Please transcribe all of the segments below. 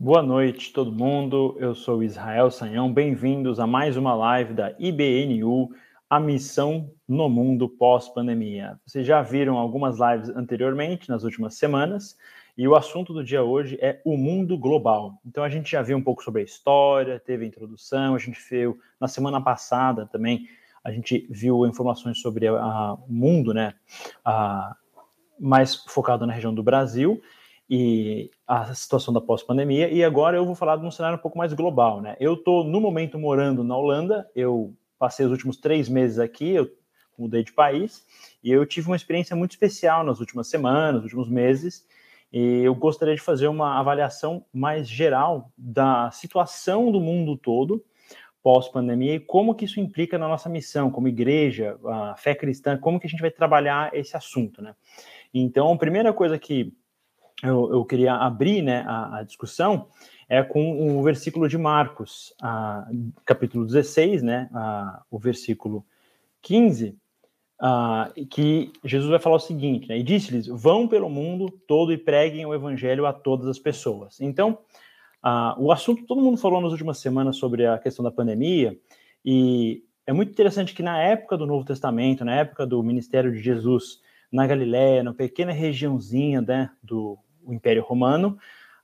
Boa noite, todo mundo. Eu sou Israel Sanhão. Bem-vindos a mais uma live da IBNU, a missão no mundo pós-pandemia. Vocês já viram algumas lives anteriormente, nas últimas semanas, e o assunto do dia hoje é o mundo global. Então a gente já viu um pouco sobre a história, teve a introdução, a gente viu na semana passada também, a gente viu informações sobre o mundo, né? A, mais focado na região do Brasil e a situação da pós-pandemia. E agora eu vou falar de um cenário um pouco mais global, né? Eu estou, no momento, morando na Holanda. Eu passei os últimos três meses aqui, eu mudei de país. E eu tive uma experiência muito especial nas últimas semanas, nos últimos meses. E eu gostaria de fazer uma avaliação mais geral da situação do mundo todo pós-pandemia e como que isso implica na nossa missão como igreja, a fé cristã, como que a gente vai trabalhar esse assunto, né? Então, a primeira coisa que eu, eu queria abrir né, a, a, discussão é com o versículo de Marcos, a, capítulo 16, né, a, o versículo 15, a, que Jesus vai falar o seguinte, né, e disse-lhes, vão pelo mundo todo e preguem o evangelho a todas as pessoas. Então, o assunto, todo mundo falou nas últimas semanas sobre a questão da pandemia, e é muito interessante que na época do Novo Testamento, na época do ministério de Jesus na Galiléia, na pequena regiãozinha né, do o Império Romano,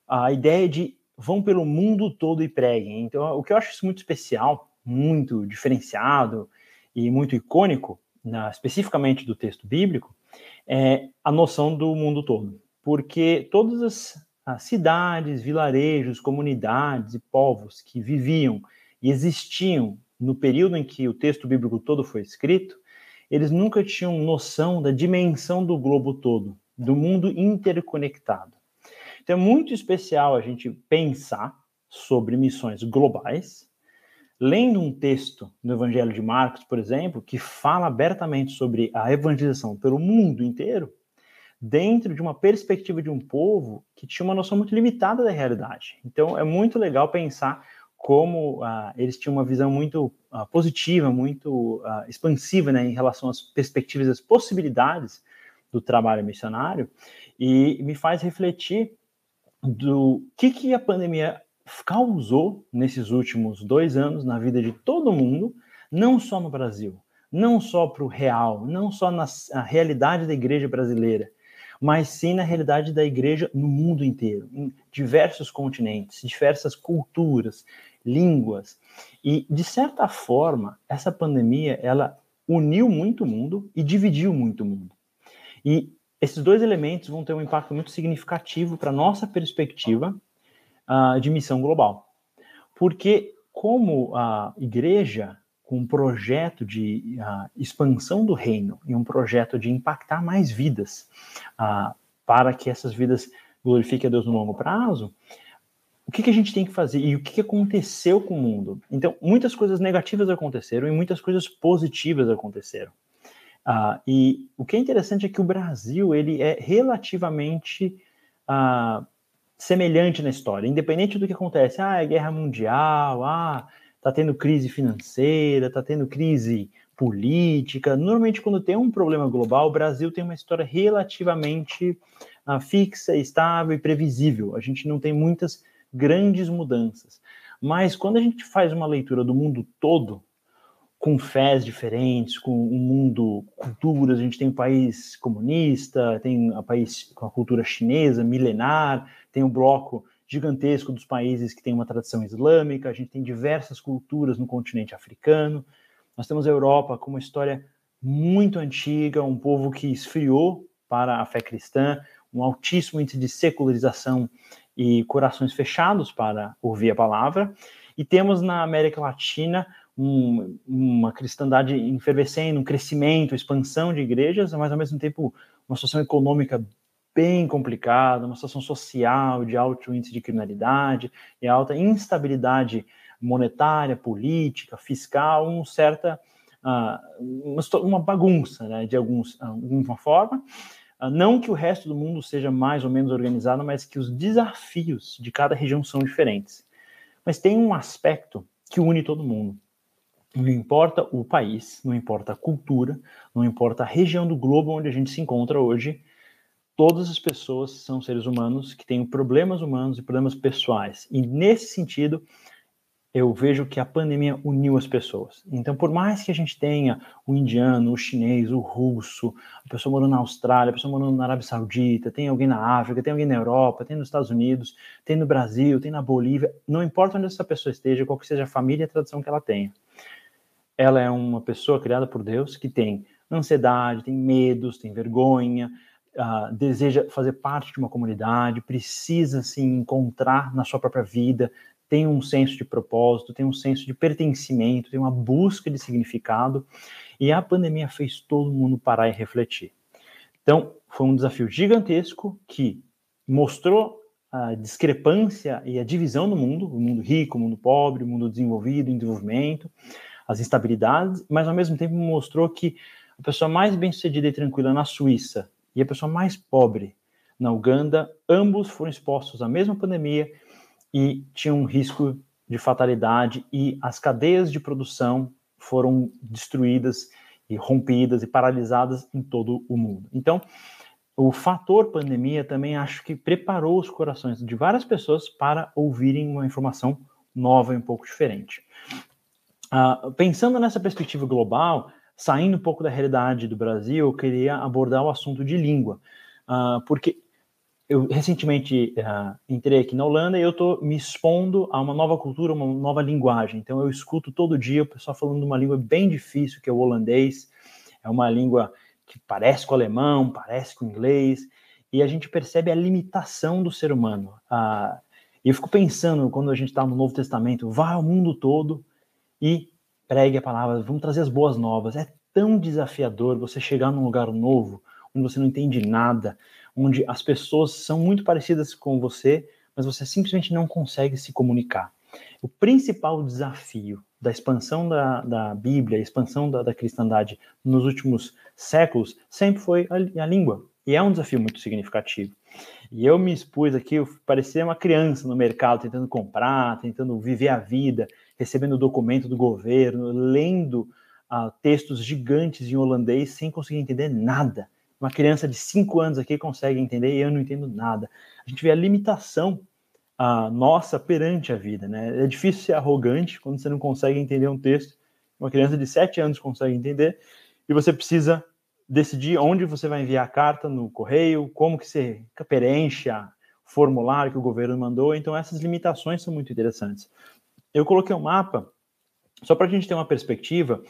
a ideia de vão pelo mundo todo e preguem. Então, o que eu acho isso muito especial, muito diferenciado e muito icônico, na, especificamente do texto bíblico, é a noção do mundo todo. Porque todas as, as cidades, vilarejos, comunidades e povos que viviam e existiam no período em que o texto bíblico todo foi escrito, eles nunca tinham noção da dimensão do globo todo, do mundo interconectado. Então é muito especial a gente pensar sobre missões globais, lendo um texto no Evangelho de Marcos, por exemplo, que fala abertamente sobre a evangelização pelo mundo inteiro, dentro de uma perspectiva de um povo que tinha uma noção muito limitada da realidade. Então é muito legal pensar como uh, eles tinham uma visão muito uh, positiva, muito uh, expansiva né, em relação às perspectivas, às possibilidades do trabalho missionário, e me faz refletir do que, que a pandemia causou nesses últimos dois anos na vida de todo mundo, não só no Brasil, não só para o real, não só na realidade da igreja brasileira, mas sim na realidade da igreja no mundo inteiro, em diversos continentes, diversas culturas, línguas. E, de certa forma, essa pandemia, ela uniu muito o mundo e dividiu muito o mundo. E esses dois elementos vão ter um impacto muito significativo para a nossa perspectiva uh, de missão global. Porque, como a igreja, com um projeto de uh, expansão do reino e um projeto de impactar mais vidas, uh, para que essas vidas glorifiquem a Deus no longo prazo, o que, que, a gente tem que fazer e o que, que, aconteceu com o mundo? Então, muitas coisas negativas aconteceram e muitas coisas positivas aconteceram. Uh, e o que é interessante é que o Brasil ele é relativamente uh, semelhante na história, independente do que acontece. Ah, é guerra mundial, ah, tá tendo crise financeira, tá tendo crise política. Normalmente, quando tem um problema global, o Brasil tem uma história relativamente uh, fixa, estável e previsível. A gente não tem muitas grandes mudanças. Mas quando a gente faz uma leitura do mundo todo, com fés diferentes, com um mundo, culturas. A gente tem um país comunista, tem um país com a cultura chinesa, milenar, tem um bloco gigantesco dos países que tem uma tradição islâmica, a gente tem diversas culturas no continente africano. Nós temos a Europa com uma história muito antiga, um povo que esfriou para a fé cristã, um altíssimo índice de secularização e corações fechados para ouvir a palavra. E temos na América Latina um, uma cristandade efervescendo, um crescimento, expansão de igrejas, mas ao mesmo tempo uma situação econômica bem complicada, uma situação social de alto índice de criminalidade e alta instabilidade monetária, política, fiscal, um certa uh, uma, bagunça, né, de alguns, alguma forma. Uh, não que o resto do mundo seja mais ou menos organizado, mas que os desafios de cada região são diferentes. Mas tem um aspecto que une todo mundo, não importa o país, não importa a cultura, não importa a região do globo onde a gente se encontra hoje, todas as pessoas são seres humanos que têm problemas humanos e problemas pessoais. E nesse sentido, eu vejo que a pandemia uniu as pessoas. Então, por mais que a gente tenha o indiano, o chinês, o russo, a pessoa morando na Austrália, a pessoa morando na Arábia Saudita, tem alguém na África, tem alguém na Europa, tem nos Estados Unidos, tem no Brasil, tem na Bolívia, não importa onde essa pessoa esteja, qual que seja a família e a tradição que ela tenha. Ela é uma pessoa criada por Deus que tem ansiedade, tem medos, tem vergonha, uh, deseja fazer parte de uma comunidade, precisa se encontrar na sua própria vida, tem um senso de propósito, tem um senso de pertencimento, tem uma busca de significado, e a pandemia fez todo mundo parar e refletir. Então, foi um desafio gigantesco que mostrou a discrepância e a divisão do mundo, o mundo rico, o mundo pobre, o mundo desenvolvido, o desenvolvimento, as instabilidades, mas ao mesmo tempo mostrou que a pessoa mais bem-sucedida e tranquila na Suíça e a pessoa mais pobre na Uganda, ambos foram expostos à mesma pandemia e tinha um risco de fatalidade e as cadeias de produção foram destruídas e rompidas e paralisadas em todo o mundo. Então, o fator pandemia também acho que preparou os corações de várias pessoas para ouvirem uma informação nova e um pouco diferente. Uh, pensando nessa perspectiva global, saindo um pouco da realidade do Brasil, eu queria abordar o assunto de língua, uh, porque eu recentemente uh, entrei aqui na Holanda e eu estou me expondo a uma nova cultura, uma nova linguagem. Então eu escuto todo dia o pessoal falando uma língua bem difícil, que é o holandês. É uma língua que parece com o alemão, parece com o inglês, e a gente percebe a limitação do ser humano. Uh, e eu fico pensando, quando a gente está no Novo Testamento, vá ao mundo todo e pregue a palavra, vamos trazer as boas novas. É tão desafiador você chegar num lugar novo, onde você não entende nada, onde as pessoas são muito parecidas com você, mas você simplesmente não consegue se comunicar. O principal desafio da expansão da, da Bíblia, a expansão da, da cristandade nos últimos séculos, sempre foi a, a língua. E é um desafio muito significativo. E eu me expus aqui, eu parecia uma criança no mercado, tentando comprar, tentando viver a vida, recebendo documento do governo, lendo uh, textos gigantes em holandês sem conseguir entender nada. Uma criança de 5 anos aqui consegue entender e eu não entendo nada. A gente vê a limitação a nossa perante a vida, né? É difícil ser arrogante quando você não consegue entender um texto. Uma criança de 7 anos consegue entender e você precisa decidir onde você vai enviar a carta no correio, como que você preenche o formulário que o governo mandou. Então essas limitações são muito interessantes. Eu coloquei um mapa só para a gente ter uma perspectiva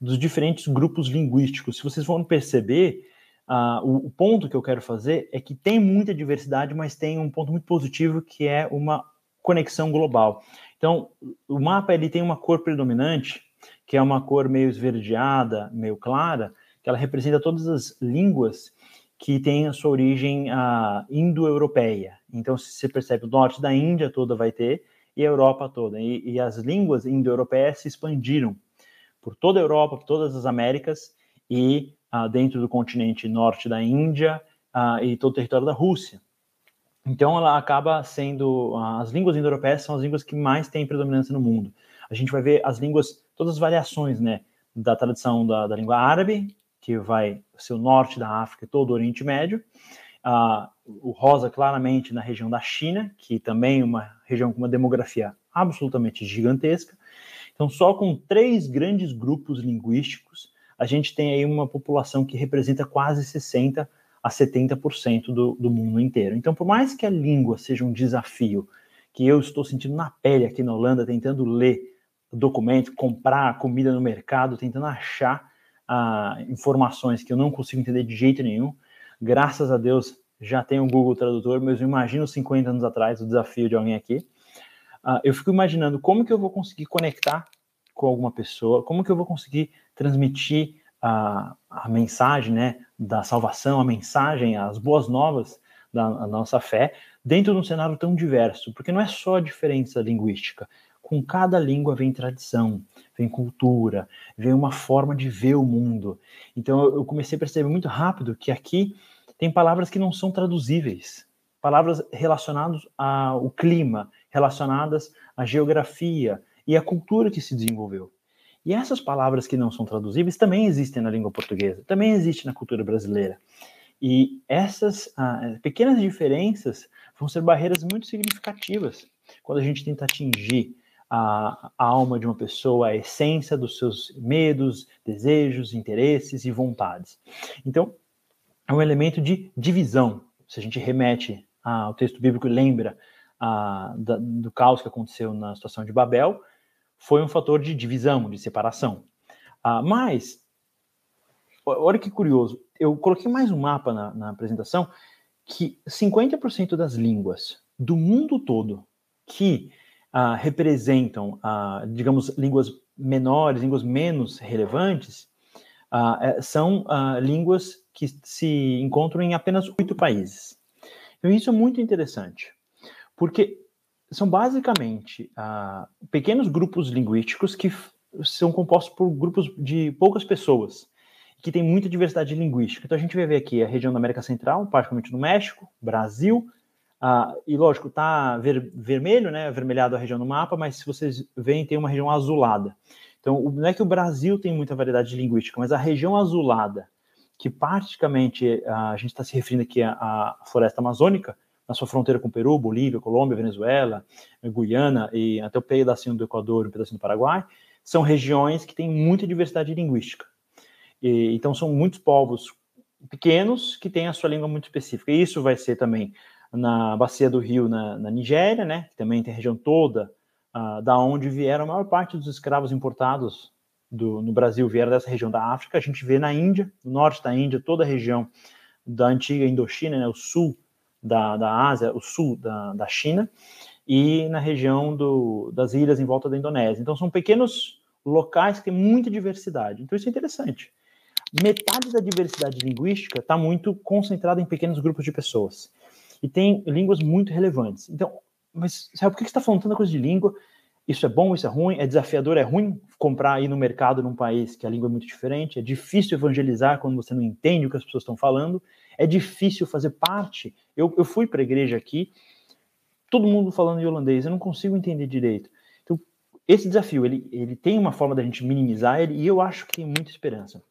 dos diferentes grupos linguísticos. Se vocês vão perceber, Uh, o, o, ponto que eu quero fazer é que tem muita diversidade, mas tem um ponto muito positivo que é uma conexão global. Então, o mapa ele tem uma cor predominante, que é uma cor meio esverdeada, meio clara, que ela representa todas as línguas que têm a sua origem uh, indo-europeia. Então, se você percebe, o norte da Índia toda vai ter e a Europa toda. E, e as línguas indo-europeias se expandiram por toda a Europa, por todas as Américas e uh, dentro do continente norte da Índia uh, e todo o território da Rússia. Então, ela acaba sendo. As línguas indo-europeias são as línguas que mais têm predominância no mundo. A gente vai ver as línguas, todas as variações, né? Da tradição da, da língua árabe, que vai ser o norte da África e todo o Oriente Médio. Uh, o rosa, claramente, na região da China, que também é uma região com uma demografia absolutamente gigantesca. Então, só com três grandes grupos linguísticos, a gente tem aí uma população que representa quase 60% a 70% do, do mundo inteiro. Então, por mais que a língua seja um desafio que eu estou sentindo na pele aqui na Holanda, tentando ler documento, comprar comida no mercado, tentando achar ah, informações que eu não consigo entender de jeito nenhum, graças a Deus já tem o Google Tradutor, mas eu imagino 50 anos atrás o desafio de alguém aqui. Uh, eu fico imaginando como que eu vou conseguir conectar com alguma pessoa, como que eu vou conseguir transmitir a, a mensagem né, da salvação, a mensagem, as boas novas da nossa fé, dentro de um cenário tão diverso, porque não é só a diferença linguística. Com cada língua vem tradição, vem cultura, vem uma forma de ver o mundo. Então eu comecei a perceber muito rápido que aqui tem palavras que não são traduzíveis, palavras relacionadas ao clima, relacionadas à geografia e à cultura que se desenvolveu. E essas palavras que não são traduzíveis também existem na língua portuguesa, também existem na cultura brasileira. E essas ah, pequenas diferenças vão ser barreiras muito significativas quando a gente tenta atingir a, a, alma de uma pessoa, a essência dos seus medos, desejos, interesses e vontades. Então, é um elemento de divisão. Se a gente remete ao texto bíblico lembra a, da, do caos que aconteceu na situação de Babel, foi um fator de divisão, de separação. Ah, mas, olha que curioso, eu coloquei mais um mapa na, na apresentação que 50% das línguas do mundo todo que uh, representam, uh, digamos, línguas menores, línguas menos relevantes, uh, são línguas que se encontram em apenas oito países. Então, isso é muito interessante, porque são basicamente pequenos grupos linguísticos que são compostos por grupos de poucas pessoas que tem muita diversidade linguística. Então a gente vai ver aqui a região da América Central, particularmente no México, Brasil, ah, e lógico, tá ver, vermelho, né, avermelhado a região no mapa, mas se vocês veem, tem uma região azulada. Então, não é que o Brasil tem muita variedade linguística, mas a região azulada, que praticamente a gente está se referindo aqui à, floresta amazônica, na sua fronteira com Peru, Bolívia, Colômbia, Venezuela, Guiana e até o pedacinho do Equador, um pedacinho do Paraguai, são regiões que têm muita diversidade linguística. E, então, são muitos povos pequenos que têm a sua língua muito específica. E isso vai ser também na bacia do rio na, na Nigéria, né? Que também tem a região toda uh, da onde vieram a maior parte dos escravos importados do, no Brasil vieram dessa região da África. A gente vê na Índia, no norte da Índia, toda a região da antiga Indochina, né? O sul da, da Ásia, o sul da, da China e na região do, das ilhas em volta da Indonésia. Então são pequenos locais que têm muita diversidade. Então isso é interessante metade da diversidade linguística está muito concentrada em pequenos grupos de pessoas. E tem línguas muito relevantes. Então, mas sabe por que você está falando tanta coisa de língua? Isso é bom, isso é ruim, é desafiador, é ruim comprar aí no mercado num país que a língua é muito diferente, é difícil evangelizar quando você não entende o que as pessoas estão falando, é difícil fazer parte. Eu, eu fui para a igreja aqui, todo mundo falando em holandês, eu não consigo entender direito. Então, esse desafio, ele, ele tem uma forma da gente minimizar ele, e eu acho que tem muita esperança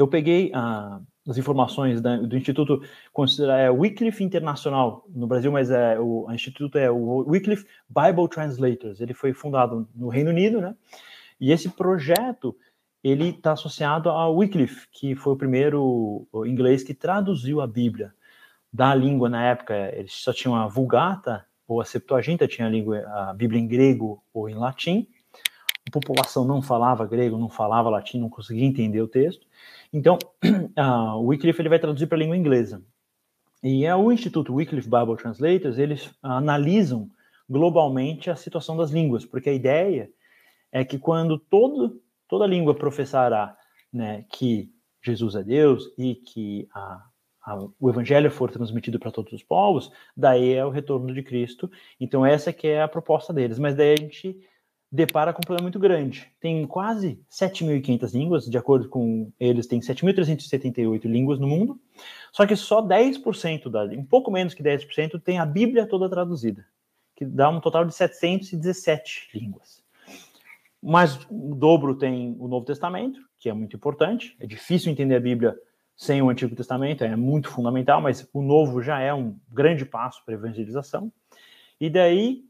eu peguei ah, as informações da, do Instituto é, Wycliffe Internacional no Brasil, mas é, o, o Instituto é o Wycliffe Bible Translators. Ele foi fundado no Reino Unido, né? E esse projeto ele está associado ao Wycliffe, que foi o primeiro inglês que traduziu a Bíblia da língua na época. Eles só tinham a Vulgata ou a Septuaginta, tinha a, língua, a Bíblia em grego ou em latim. A população não falava grego, não falava latim, não conseguia entender o texto. Então, uh, o Wycliffe ele vai traduzir para a língua inglesa. E é o Instituto Wycliffe Bible Translators, eles analisam globalmente a situação das línguas, porque a ideia é que quando todo, toda língua professará né, que Jesus é Deus e que a, a, o evangelho for transmitido para todos os povos, daí é o retorno de Cristo. Então essa que é a proposta deles. Mas daí a gente depara com um problema muito grande. Tem quase 7.500 línguas, de acordo com eles, tem 7.378 línguas no mundo, só que só 10%, da, um pouco menos que 10%, tem a Bíblia toda traduzida, que dá um total de 717 línguas. Mas o dobro tem o Novo Testamento, que é muito importante, é difícil entender a Bíblia sem o Antigo Testamento, é muito fundamental, mas o Novo já é um grande passo para a evangelização. E daí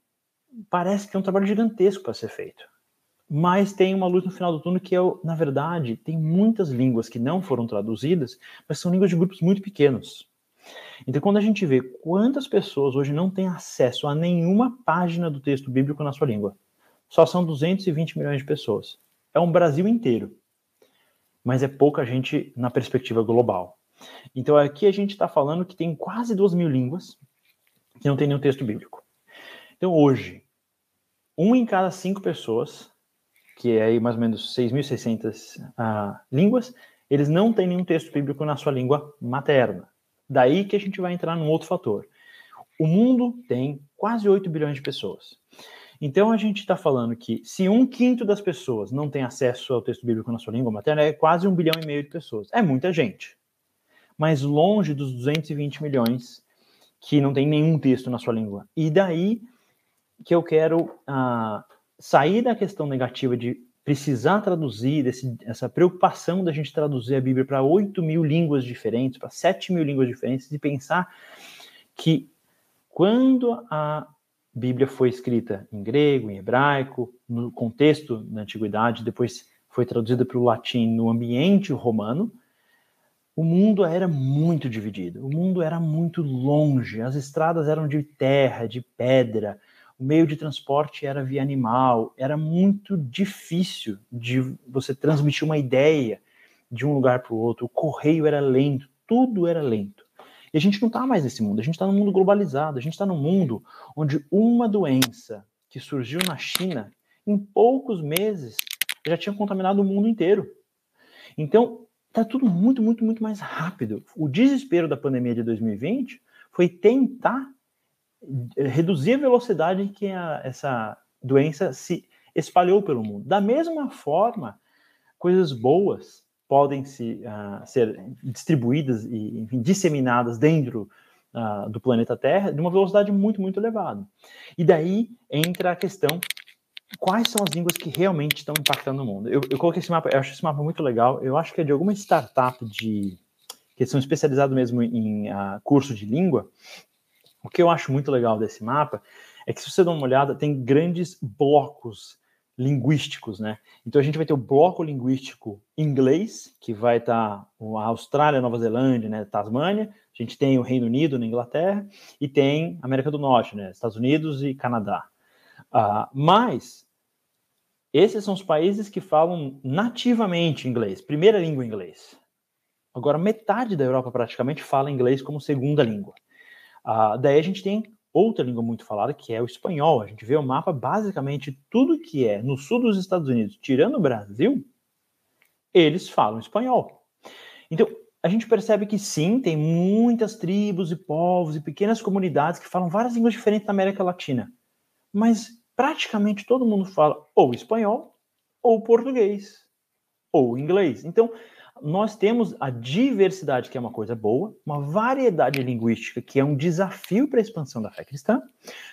parece que é um trabalho gigantesco para ser feito. Mas tem uma luz no final do túnel que é, na verdade, tem muitas línguas que não foram traduzidas, mas são línguas de grupos muito pequenos. Então, quando a gente vê quantas pessoas hoje não têm acesso a nenhuma página do texto bíblico na sua língua, só são 220 milhões de pessoas. É um Brasil inteiro. Mas é pouca gente na perspectiva global. Então, aqui a gente está falando que tem quase duas mil línguas que não tem nenhum texto bíblico. Então, hoje, um em cada cinco pessoas, que é aí mais ou menos 6.600 uh, línguas, eles não têm nenhum texto bíblico na sua língua materna. Daí que a gente vai entrar num outro fator. O mundo tem quase 8 bilhões de pessoas. Então a gente está falando que se um quinto das pessoas não tem acesso ao texto bíblico na sua língua materna, é quase um bilhão e meio de pessoas. É muita gente. Mas longe dos 220 milhões que não tem nenhum texto na sua língua. E daí que eu quero uh, sair da questão negativa de precisar traduzir, esse, essa preocupação da gente traduzir a Bíblia para 8 mil línguas diferentes, para 7 mil línguas diferentes, e pensar que quando a Bíblia foi escrita em grego, em hebraico, no contexto da antiguidade, depois foi traduzida para o latim no ambiente romano, o mundo era muito dividido, o mundo era muito longe, as estradas eram de terra, de pedra, o meio de transporte era via animal, era muito difícil de você transmitir uma ideia de um lugar para o outro, o correio era lento, tudo era lento. E a gente não está mais nesse mundo, a gente está num mundo globalizado, a gente está num mundo onde uma doença que surgiu na China, em poucos meses, já tinha contaminado o mundo inteiro. Então, está tudo muito, muito, muito mais rápido. O desespero da pandemia de 2020 foi tentar reduzir a velocidade que a, essa doença se espalhou pelo mundo. Da mesma forma, coisas boas podem se, uh, ser distribuídas e enfim, disseminadas dentro uh, do planeta Terra de uma velocidade muito, muito elevada. E daí entra a questão quais são as línguas que realmente estão impactando o mundo. Eu, eu coloquei esse mapa, eu acho esse mapa muito legal. Eu acho que é de alguma startup de que são especializados mesmo em uh, curso de língua. O que eu acho muito legal desse mapa é que se você dá uma olhada, tem grandes blocos linguísticos, né? Então a gente vai ter o bloco linguístico inglês, que vai estar tá a Austrália, Nova Zelândia, né, Tasmânia, a gente tem o Reino Unido na Inglaterra e tem América do Norte, né, Estados Unidos e Canadá. Uh, mas esses são os países que falam nativamente inglês, primeira língua inglês. Agora metade da Europa praticamente fala inglês como segunda língua. Uh, daí a gente tem outra língua muito falada, que é o espanhol. A gente vê o mapa, basicamente, tudo que é no sul dos Estados Unidos, tirando o Brasil, eles falam espanhol. Então, a gente percebe que sim, tem muitas tribos e povos e pequenas comunidades que falam várias línguas diferentes na América Latina. Mas praticamente todo mundo fala ou espanhol, ou português, ou inglês. Então, nós temos a diversidade, que é uma coisa boa, uma variedade linguística, que é um desafio para a expansão da fé cristã,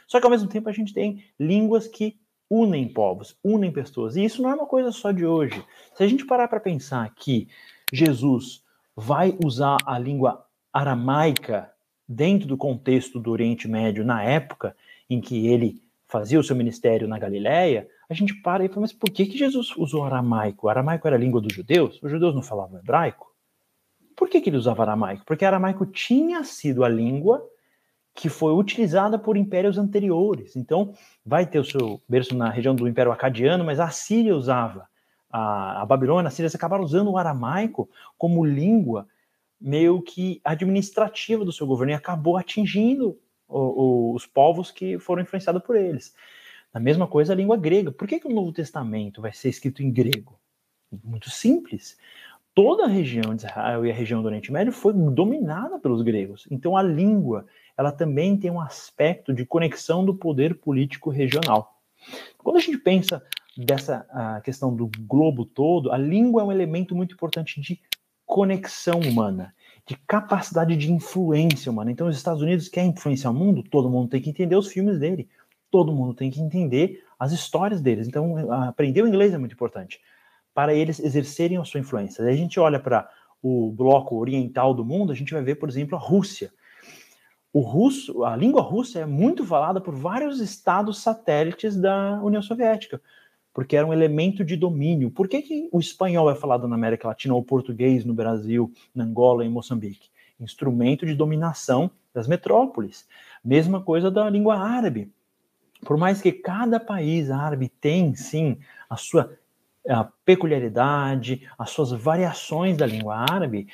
só que ao mesmo tempo a gente tem línguas que unem povos, unem pessoas, e isso não é uma coisa só de hoje. Se a gente parar para pensar que Jesus vai usar a língua aramaica dentro do contexto do Oriente Médio na época em que ele fazia o seu ministério na Galiléia, a gente para e fala, mas por que, que Jesus usou aramaico? O aramaico era a língua dos judeus? Os judeus não falavam hebraico? Por que, que ele usava aramaico? Porque aramaico tinha sido a língua que foi utilizada por impérios anteriores. Então, vai ter o seu berço na região do Império Acadiano, mas a Síria usava. A, a Babilônia, a Síria, acabaram usando o aramaico como língua meio que administrativa do seu governo e acabou atingindo o, o, os povos que foram influenciados por eles. A mesma coisa a língua grega. Por que, que o Novo Testamento vai ser escrito em grego? Muito simples. Toda a região de Israel e a região do Oriente Médio foi dominada pelos gregos. Então a língua, ela também tem um aspecto de conexão do poder político regional. Quando a gente pensa dessa questão do globo todo, a língua é um elemento muito importante de conexão humana, de capacidade de influência humana. Então, os Estados Unidos quer influenciar o mundo, todo mundo tem que entender os filmes dele todo mundo tem que entender as histórias deles. Então, aprender o inglês é muito importante para eles exercerem a sua influência. Aí a gente olha para o bloco oriental do mundo, a gente vai ver, por exemplo, a Rússia. O russo, a língua russa é muito falada por vários estados satélites da União Soviética, porque era um elemento de domínio. Por que, que o espanhol é falado na América Latina ou o português no Brasil, na Angola e Moçambique? Instrumento de dominação das metrópoles. Mesma coisa da língua árabe por mais que cada país árabe tem, sim, a sua a peculiaridade, as suas variações da língua árabe,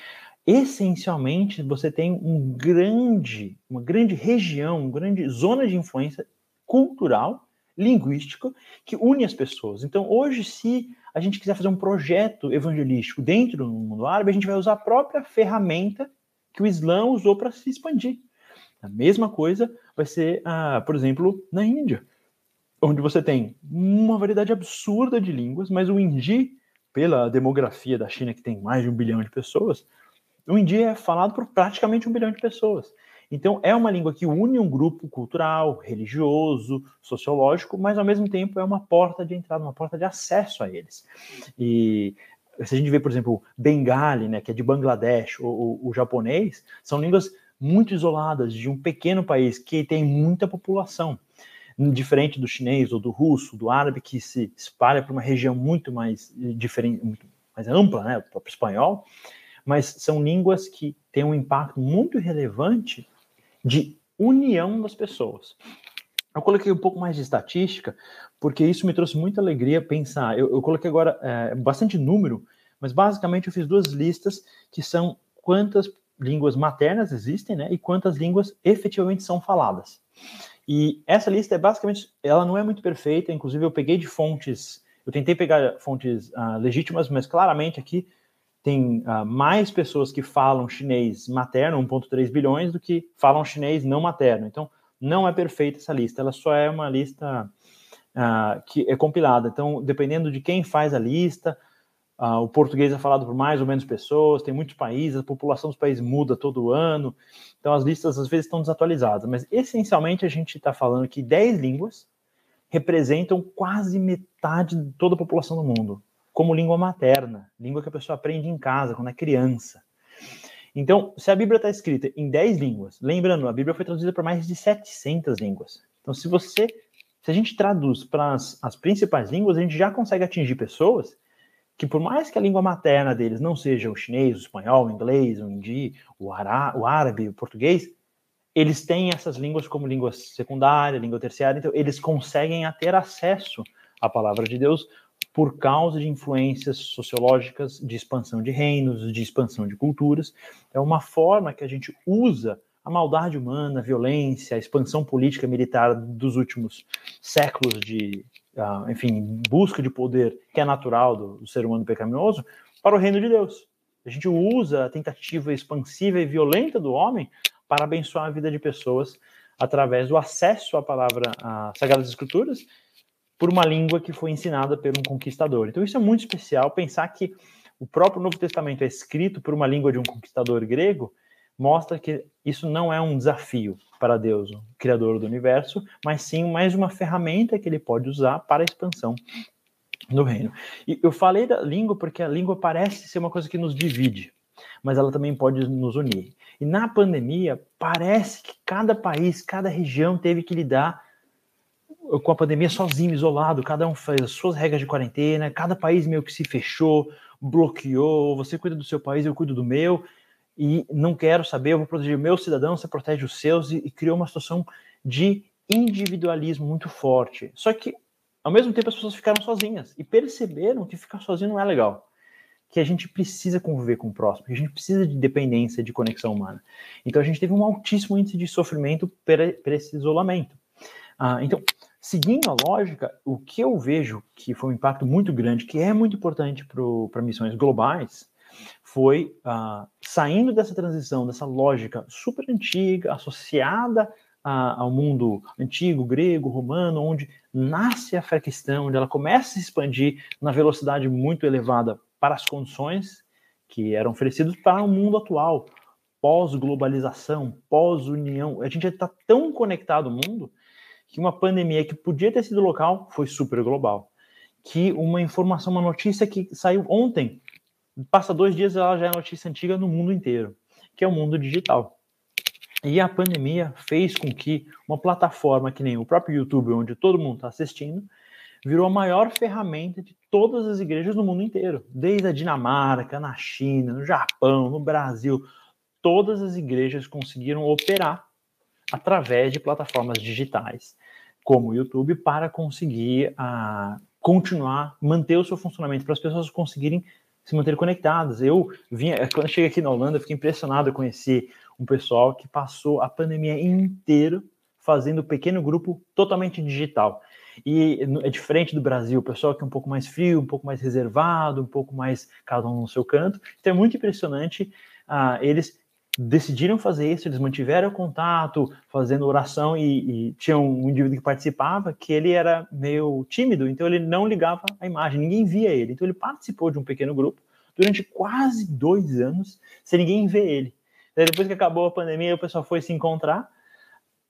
essencialmente você tem um grande, uma grande região, uma grande zona de influência cultural, linguística, que une as pessoas. Então, hoje, se a gente quiser fazer um projeto evangelístico dentro do mundo árabe, a gente vai usar a própria ferramenta que o Islã usou para se expandir. A mesma coisa vai ser, ah, por exemplo, na Índia, onde você tem uma variedade absurda de línguas, mas o hindi, pela demografia da China, que tem mais de um bilhão de pessoas, o hindi é falado por praticamente um bilhão de pessoas. Então, é uma língua que une um grupo cultural, religioso, sociológico, mas ao mesmo tempo é uma porta de entrada, uma porta de acesso a eles. E se a gente vê, por exemplo, Bengali, né, que é de Bangladesh, ou o japonês, são línguas muito isoladas de um pequeno país que tem muita população, diferente do chinês ou do russo, do árabe, que se espalha para uma região muito mais diferente, muito mais ampla, né, o próprio espanhol, mas são línguas que têm um impacto muito relevante de união das pessoas. Eu coloquei um pouco mais de estatística, porque isso me trouxe muita alegria pensar. Eu, eu coloquei agora é, bastante número, mas basicamente eu fiz duas listas que são quantas línguas maternas existem, né, e quantas línguas efetivamente são faladas. E essa lista é basicamente, ela não é muito perfeita, inclusive eu peguei de fontes, eu tentei pegar fontes uh, legítimas, mas claramente aqui tem uh, mais pessoas que falam chinês materno, 1,3 bilhões, do que falam chinês não materno. Então, não é perfeita essa lista, ela só é uma lista uh, que é compilada. Então, dependendo de quem faz a lista, uh, o português é falado por mais ou menos pessoas, tem muitos países, a população dos países muda todo ano, então as listas às vezes estão desatualizadas. Mas, essencialmente, a gente está falando que 10 línguas representam quase metade de toda a população do mundo como língua materna, língua que a pessoa aprende em casa, quando é criança. Então, se a Bíblia está escrita em 10 línguas, lembrando, a Bíblia foi traduzida para mais de 700 línguas. Então, se você, se a gente traduz para as, as principais línguas, a gente já consegue atingir pessoas que, por mais que a língua materna deles não seja o chinês, o espanhol, o inglês, o hindi, o, ará, o árabe, o português, eles têm essas línguas como língua secundária, língua terciária, então eles conseguem ter acesso à palavra de Deus por causa de influências sociológicas de expansão de reinos, de expansão de culturas. É uma forma que a gente usa a maldade humana, a violência, a expansão política militar dos últimos séculos de, uh, enfim, busca de poder que é natural do, do ser humano pecaminoso para o reino de Deus. A gente usa a tentativa expansiva e violenta do homem para abençoar a vida de pessoas através do acesso à palavra, às Sagradas Escrituras por uma língua que foi ensinada por um conquistador. Então isso é muito especial pensar que o próprio Novo Testamento é escrito por uma língua de um conquistador grego, mostra que isso não é um desafio para Deus, o criador do universo, mas sim mais uma ferramenta que ele pode usar para a expansão do reino. E eu falei da língua porque a língua parece ser uma coisa que nos divide, mas ela também pode nos unir. E na pandemia, parece que cada país, cada região teve que lidar com a pandemia sozinho, isolado, cada um fez as suas regras de quarentena, cada país meio que se fechou, bloqueou, você cuida do seu país, eu cuido do meu, e não quero saber, eu vou proteger meus cidadãos, você protege os seus, e, e criou uma situação de individualismo muito forte. Só que, ao mesmo tempo, as pessoas ficaram sozinhas e perceberam que ficar sozinho não é legal. Que a gente precisa conviver com o próximo, que a gente precisa de dependência, de conexão humana. Então, a gente teve um altíssimo índice de sofrimento por esse isolamento. Ah, então, Seguindo a lógica, o que eu vejo que foi um impacto muito grande, que é muito importante para missões globais, foi uh, saindo dessa transição, dessa lógica super antiga, associada a, ao mundo antigo, grego, romano, onde nasce a fé cristã, onde ela começa a se expandir na velocidade muito elevada para as condições que eram oferecidas para o mundo atual, pós-globalização, pós-união. A gente está tão conectado ao mundo que uma pandemia que podia ter sido local foi super global. Que uma informação, uma notícia que saiu ontem, passa dois dias ela já é notícia antiga no mundo inteiro, que é o mundo digital. E a pandemia fez com que uma plataforma que nem o próprio YouTube, onde todo mundo está assistindo, virou a maior ferramenta de todas as igrejas no mundo inteiro. Desde a Dinamarca, na China, no Japão, no Brasil, todas as igrejas conseguiram operar através de plataformas digitais como o YouTube para conseguir uh, continuar, manter o seu funcionamento, para as pessoas conseguirem se manter conectadas. Eu vinha, quando eu cheguei aqui na Holanda, eu fiquei impressionado, eu conheci um pessoal que passou a pandemia inteira fazendo um pequeno grupo totalmente digital. E é diferente do Brasil, o pessoal que é um pouco mais frio, um pouco mais reservado, um pouco mais cada um no seu canto. Então é muito impressionante uh, eles decidiram fazer isso, eles mantiveram contato, fazendo oração e, e tinha um indivíduo que participava que ele era meio tímido, então ele não ligava a imagem, ninguém via ele. Então ele participou de um pequeno grupo durante quase dois anos sem ninguém ver ele. Daí depois que acabou a pandemia, o pessoal foi se encontrar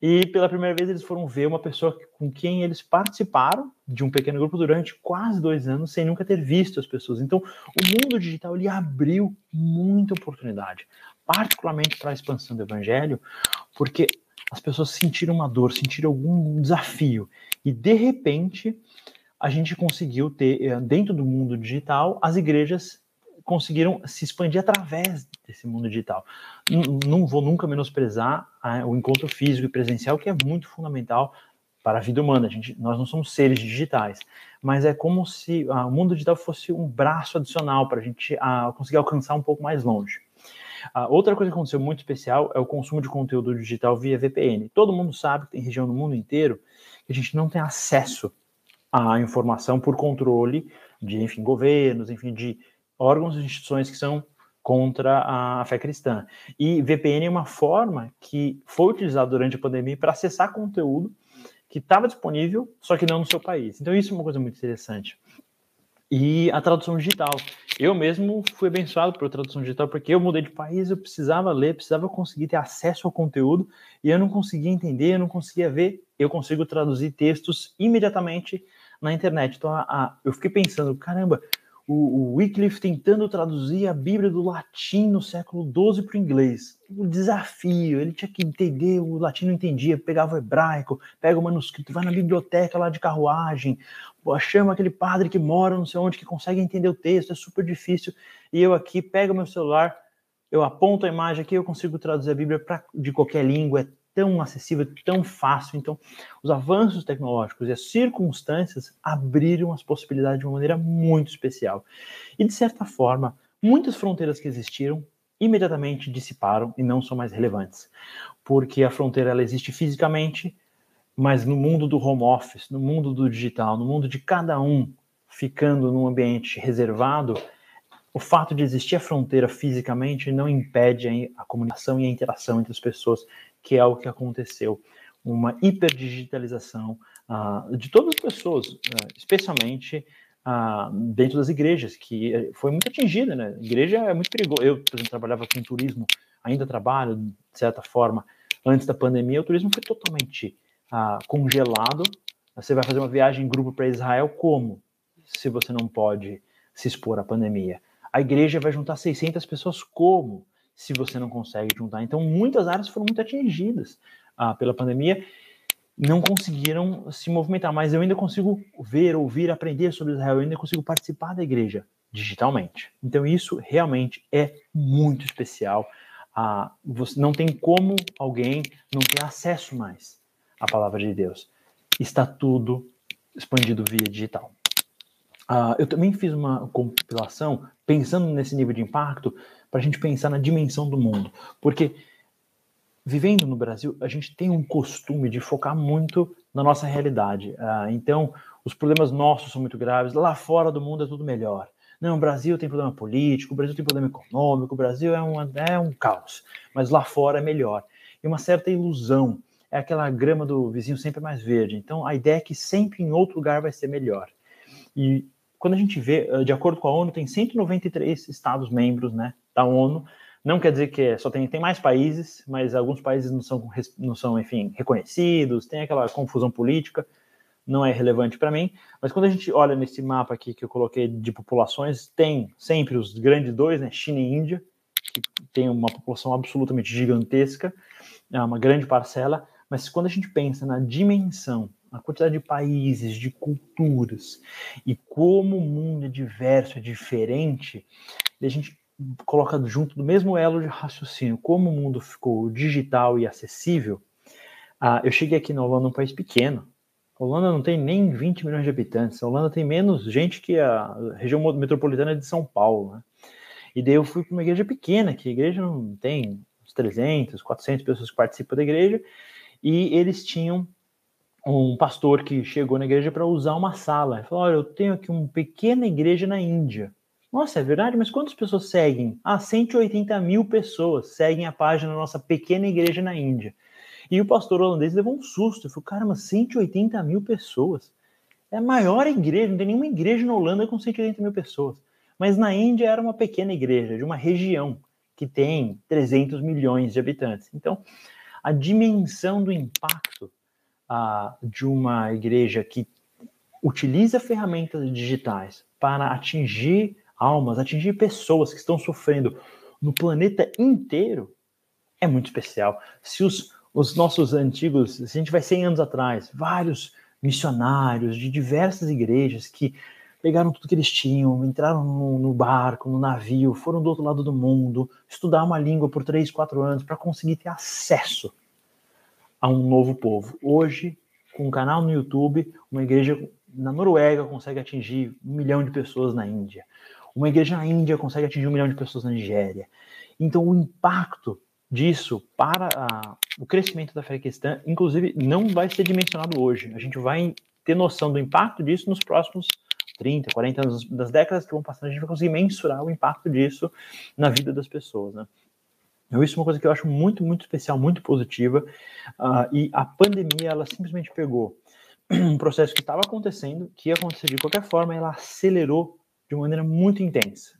e pela primeira vez eles foram ver uma pessoa com quem eles participaram de um pequeno grupo durante quase dois anos sem nunca ter visto as pessoas. Então, o mundo digital ele abriu muita oportunidade, particularmente para a expansão do evangelho, porque as pessoas sentiram uma dor, sentiram algum desafio e de repente a gente conseguiu ter eh, dentro do mundo digital as igrejas conseguiram se expandir através desse mundo digital. Não, vou nunca menosprezar a, o encontro físico e presencial, que é muito fundamental para a vida humana. A gente, nós não somos seres digitais, mas é como se o mundo digital fosse um braço adicional para a gente conseguir alcançar um pouco mais longe. Outra coisa que aconteceu muito especial é o consumo de conteúdo digital via VPN. Todo mundo sabe que tem região no mundo inteiro que a gente não tem acesso à informação por controle de, enfim, governos, enfim, de órgãos e instituições que são contra a fé cristã. E VPN é uma forma que foi utilizada durante a pandemia para acessar conteúdo que estava disponível, só que não no seu país. Então isso é uma coisa muito interessante. E a tradução digital. Eu mesmo fui abençoado por tradução digital porque eu mudei de país, eu precisava ler, precisava conseguir ter acesso ao conteúdo e eu não conseguia entender, eu não conseguia ver. Eu consigo traduzir textos imediatamente na internet. Então a, a, eu fiquei pensando, caramba, o, o Wycliffe tentando traduzir a Bíblia do latim no século XII para o inglês. O desafio, ele tinha que entender, o latim não entendia, pegava o hebraico, pega o manuscrito, vai na biblioteca lá de carruagem, chama aquele padre que mora não sei onde, que consegue entender o texto, é super difícil, e eu aqui pego meu celular, eu aponto a imagem aqui, eu consigo traduzir a Bíblia pra, de qualquer língua, é tão acessível, tão fácil. Então, os avanços tecnológicos e as circunstâncias abriram as possibilidades de uma maneira muito especial. E, de certa forma, muitas fronteiras que existiram imediatamente dissiparam e não são mais relevantes. Porque a fronteira ela existe fisicamente, mas no mundo do home office, no mundo do digital, no mundo de cada um ficando num ambiente reservado, o fato de existir a fronteira fisicamente não impede a comunicação e a interação entre as pessoas que é o que aconteceu. Uma hiperdigitalização uh, de todas as pessoas, uh, especialmente uh, dentro das igrejas, que eh, foi muito atingida. Né? Igreja é muito perigosa. Eu, por exemplo, trabalhava com turismo, ainda trabalho, de certa forma, antes da pandemia, o turismo foi totalmente congelado. Você vai fazer uma viagem em grupo para Israel, como? Se você não pode se expor à pandemia. A igreja vai juntar 600 pessoas, como? Se você não consegue juntar. Então, muitas áreas foram muito atingidas ah, pela pandemia, não conseguiram se movimentar, mas eu ainda consigo ver, ouvir, aprender sobre Israel, eu ainda consigo participar da igreja digitalmente. Então, isso realmente é muito especial. Ah, você não tem como alguém não ter acesso mais à palavra de Deus. Está tudo expandido via digital. Uh, eu também fiz uma compilação pensando nesse nível de impacto para a gente pensar na dimensão do mundo. Porque vivendo no Brasil, a gente tem um costume de focar muito na nossa realidade. Ah, então, os problemas nossos são muito graves, lá fora do mundo é tudo melhor. Não, o Brasil tem problema político, o Brasil tem problema econômico, o Brasil é um, é um caos, mas lá fora é melhor. E uma certa ilusão, é aquela grama do vizinho sempre mais verde. Então, a ideia é que sempre em outro lugar vai ser melhor. E quando a gente vê, ah, de acordo com a ONU, tem 193 estados membros, né, da ONU. Não quer dizer que é, só tem, tem mais países, mas alguns países não são, não são, enfim, reconhecidos, tem aquela confusão política, não é relevante para mim. Mas quando a gente olha nesse mapa aqui que eu coloquei de populações, tem sempre os grandes dois, né, China e Índia, que tem uma população absolutamente gigantesca, é uma grande parcela, mas quando a gente pensa na dimensão, a quantidade de países, de culturas e como o mundo é diverso, é diferente, a gente coloca junto do mesmo elo de raciocínio, como o mundo ficou digital e acessível, ah, eu cheguei aqui na Holanda, um país pequeno. A Holanda não tem nem 20 milhões de habitantes. A Holanda tem menos gente que a região metropolitana de São Paulo. Né? E daí eu fui para uma igreja pequena, que a igreja não tem uns 300, 400 pessoas que participam da igreja, e eles tinham um pastor que chegou na igreja para usar uma sala. Ele falou: Olha, eu tenho aqui uma pequena igreja na Índia. Nossa, é verdade? Mas quantas pessoas seguem? Ah, 180 mil pessoas seguem a página da nossa pequena igreja na Índia. E o pastor holandês levou um susto. Ele falou, caramba, 180 mil pessoas. É a maior igreja, não tem nenhuma igreja na Holanda com 180 mil pessoas. Mas na Índia era uma pequena igreja, de uma região que tem 300 milhões de habitantes. Então, a dimensão do impacto ah, de uma igreja que utiliza ferramentas digitais para atingir almas, atingir pessoas que estão sofrendo no planeta inteiro, é muito especial. Se os, os nossos antigos, se a gente vai 100 anos atrás, vários missionários de diversas igrejas que pegaram tudo que eles tinham, entraram no, no, barco, no navio, foram do outro lado do mundo, estudar uma língua por três, quatro anos para conseguir ter acesso a um novo povo. Hoje, com um canal no YouTube, uma igreja na Noruega consegue atingir um milhão de pessoas na Índia. Uma igreja na Índia consegue atingir um milhão de pessoas na Nigéria. Então, o impacto disso para a, o crescimento da fé cristã, inclusive, não vai ser dimensionado hoje. A gente vai ter noção do impacto disso nos próximos 30, 40 anos, das décadas que vão passando, a gente vai conseguir mensurar o impacto disso na vida das pessoas, né? Então, isso é uma coisa que eu acho muito, muito especial, muito positiva. Uh, e a pandemia, ela simplesmente pegou um processo que estava acontecendo, que ia acontecer de qualquer forma, ela acelerou de uma maneira muito intensa,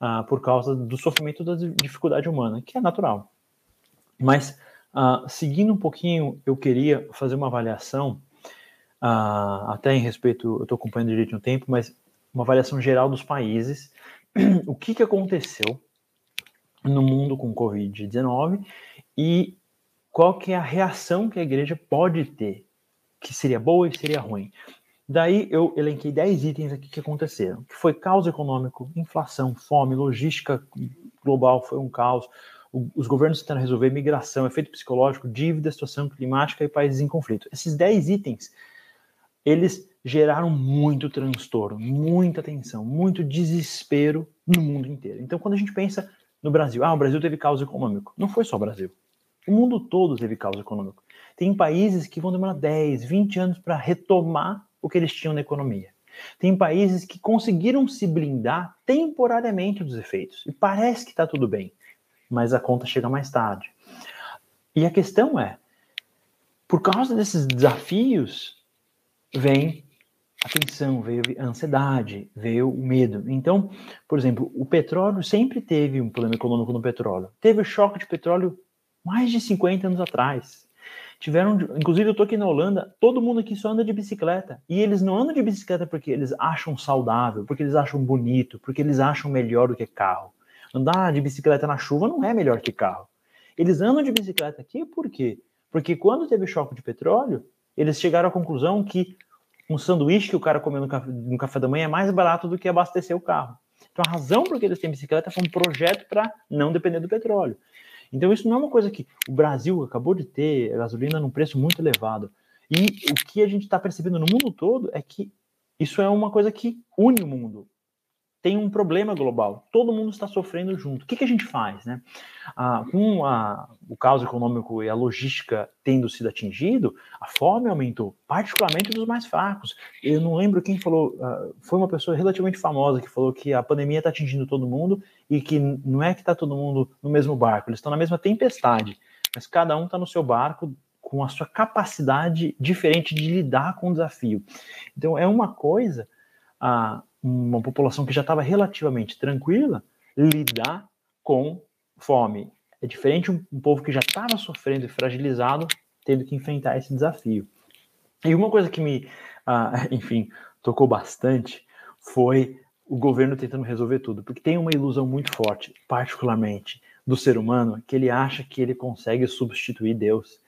uh, por causa do sofrimento da dificuldade humana, que é natural. Mas, uh, seguindo um pouquinho, eu queria fazer uma avaliação, uh, até em respeito, eu estou acompanhando direito um tempo, mas uma avaliação geral dos países, o que, que aconteceu no mundo com Covid-19 e qual que é a reação que a igreja pode ter, que seria boa e seria ruim. Daí eu elenquei 10 itens aqui que aconteceram, que foi caos econômico, inflação, fome, logística global foi um caos, os governos tentando resolver migração, efeito psicológico, dívida, situação climática e países em conflito. Esses 10 itens, eles geraram muito transtorno, muita tensão, muito desespero no mundo inteiro. Então, quando a gente pensa no Brasil, ah, o Brasil teve caos econômico. Não foi só o Brasil. O mundo todo teve caos econômico. Tem países que vão demorar 10, 20 anos para retomar o que eles tinham na economia. Tem países que conseguiram se blindar temporariamente dos efeitos. E parece que está tudo bem mas a conta chega mais tarde. E a questão é, por causa desses desafios, vem a tensão, veio a ansiedade, veio o medo. Então, por exemplo, o petróleo sempre teve um problema econômico no petróleo. Teve o choque de petróleo mais de 50 anos atrás. Tiveram, inclusive eu tô aqui na Holanda, todo mundo aqui só anda de bicicleta. E eles não andam de bicicleta porque eles acham saudável, porque eles acham bonito, porque eles acham melhor do que carro. Andar de bicicleta na chuva não é melhor que carro. Eles andam de bicicleta aqui por quê? Porque quando teve choque de petróleo, eles chegaram à conclusão que um sanduíche que o cara comeu no café, no café da manhã é mais barato do que abastecer o carro. Então a razão por que eles têm bicicleta foi um projeto para não depender do petróleo. Então isso não é uma coisa que o Brasil acabou de ter gasolina num preço muito elevado. E o que a gente está percebendo no mundo todo é que isso é uma coisa que une o mundo tem um problema global. Todo mundo está sofrendo junto. O que, que a gente faz? Né? Ah, com a, o caos econômico e a logística tendo sido atingido, a fome aumentou, particularmente dos mais fracos. Eu não lembro quem falou, uh, foi uma pessoa relativamente famosa que falou que a pandemia está atingindo todo mundo e que não é que está todo mundo no mesmo barco, eles estão na mesma tempestade, mas cada um está no seu barco com a sua capacidade diferente de lidar com o desafio. Então é uma coisa. Uh, uma população que já estava relativamente tranquila lidar com fome. É diferente um, um povo que já estava sofrendo e fragilizado tendo que enfrentar esse desafio. E uma coisa que me, ah, enfim, tocou bastante foi o governo tentando resolver tudo, porque tem uma ilusão muito forte, particularmente do ser humano, que ele acha que ele consegue substituir Deus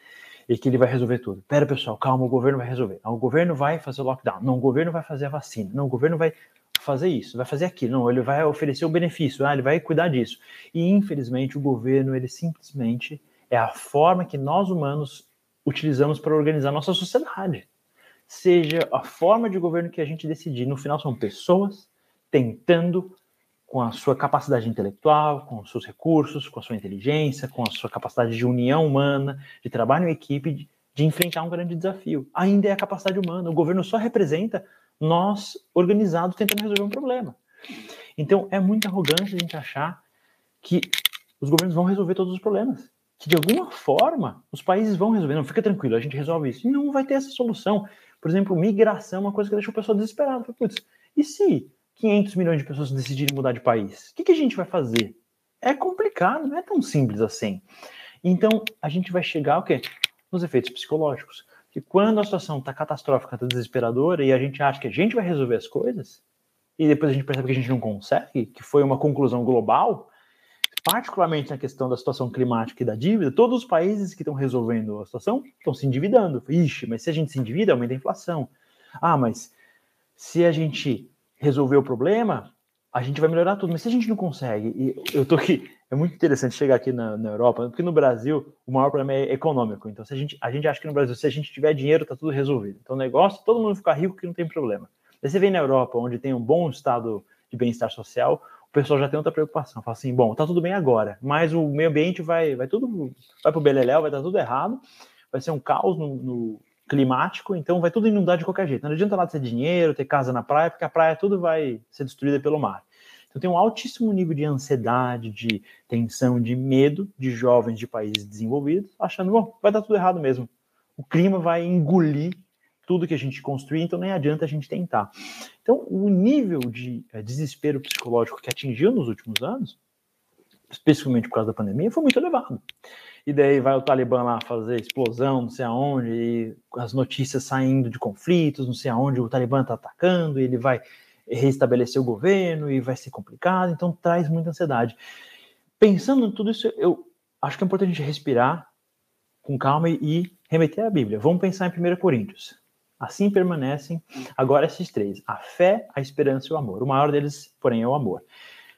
e que ele vai resolver tudo. Pera, pessoal, calma, o governo vai resolver. o governo vai fazer o lockdown. Não, o governo vai fazer a vacina. Não, o governo vai fazer isso, vai fazer aquilo, não, ele vai oferecer o benefício, ah, ele vai cuidar disso. E infelizmente o governo, ele simplesmente é a forma que nós humanos utilizamos para organizar nossa sociedade. Seja a forma de governo que a gente decidir, no final são pessoas tentando com a sua capacidade intelectual, com os seus recursos, com a sua inteligência, com a sua capacidade de união humana, de trabalho em equipe, de, de enfrentar um grande desafio. Ainda é a capacidade humana. O governo só representa nós organizados tentando resolver um problema. Então é muita arrogância a gente achar que os governos vão resolver todos os problemas. Que de alguma forma os países vão resolver. Não, fica tranquilo, a gente resolve isso. E não vai ter essa solução. Por exemplo, migração é uma coisa que deixa o pessoal desesperado. Putz, e se 500 milhões de pessoas decidirem mudar de país? O que, que a gente vai fazer? é complicado, não é tão simples assim. Então, a gente vai chegar o quê? Nos efeitos psicológicos. Que quando a situação está catastrófica, está desesperadora, e a gente acha que a gente vai resolver as coisas, e depois a gente percebe que a gente não consegue, que foi uma conclusão global, particularmente na questão da situação climática e da dívida, todos os países que estão resolvendo a situação estão se endividando. Ixi, mas se a gente se endivida, aumenta a inflação. Ah, mas se a gente resolver o problema, a gente vai melhorar tudo. Mas se a gente não consegue, e eu tô aqui, é muito interessante chegar aqui na, na, Europa, porque no Brasil o maior problema é econômico. Então, se a gente, a gente acha que no Brasil, se a gente tiver dinheiro, tá tudo resolvido. Então, negócio, todo mundo ficar rico que não tem problema. Aí você vem na Europa, onde tem um bom estado de bem-estar social, o pessoal já tem outra preocupação. Fala assim, bom, tá tudo bem agora, mas o meio ambiente vai, vai tudo, vai pro beleléu, vai dar tudo errado, vai ser um caos no, no climático, então vai tudo inundar de qualquer jeito. Não adianta lá ter dinheiro, ter casa na praia, porque a praia tudo vai ser destruída pelo mar. Então tem um altíssimo nível de ansiedade, de tensão, de medo de jovens de países desenvolvidos, achando, bom, vai dar tudo errado mesmo. O clima vai engolir tudo que a gente construir, então nem adianta a gente tentar. Então, o nível de é, desespero psicológico que atingiu nos últimos anos, especificamente por causa da pandemia, foi muito elevado e daí vai o Talibã lá fazer explosão, não sei aonde, e as notícias saindo de conflitos, não sei aonde o Talibã está atacando, ele vai restabelecer o governo e vai ser complicado, então traz muita ansiedade. Pensando em tudo isso, eu acho que é importante a gente respirar com calma e remeter à Bíblia. Vamos pensar em 1 Coríntios. Assim permanecem agora esses três: a fé, a esperança e o amor. O maior deles, porém, é o amor.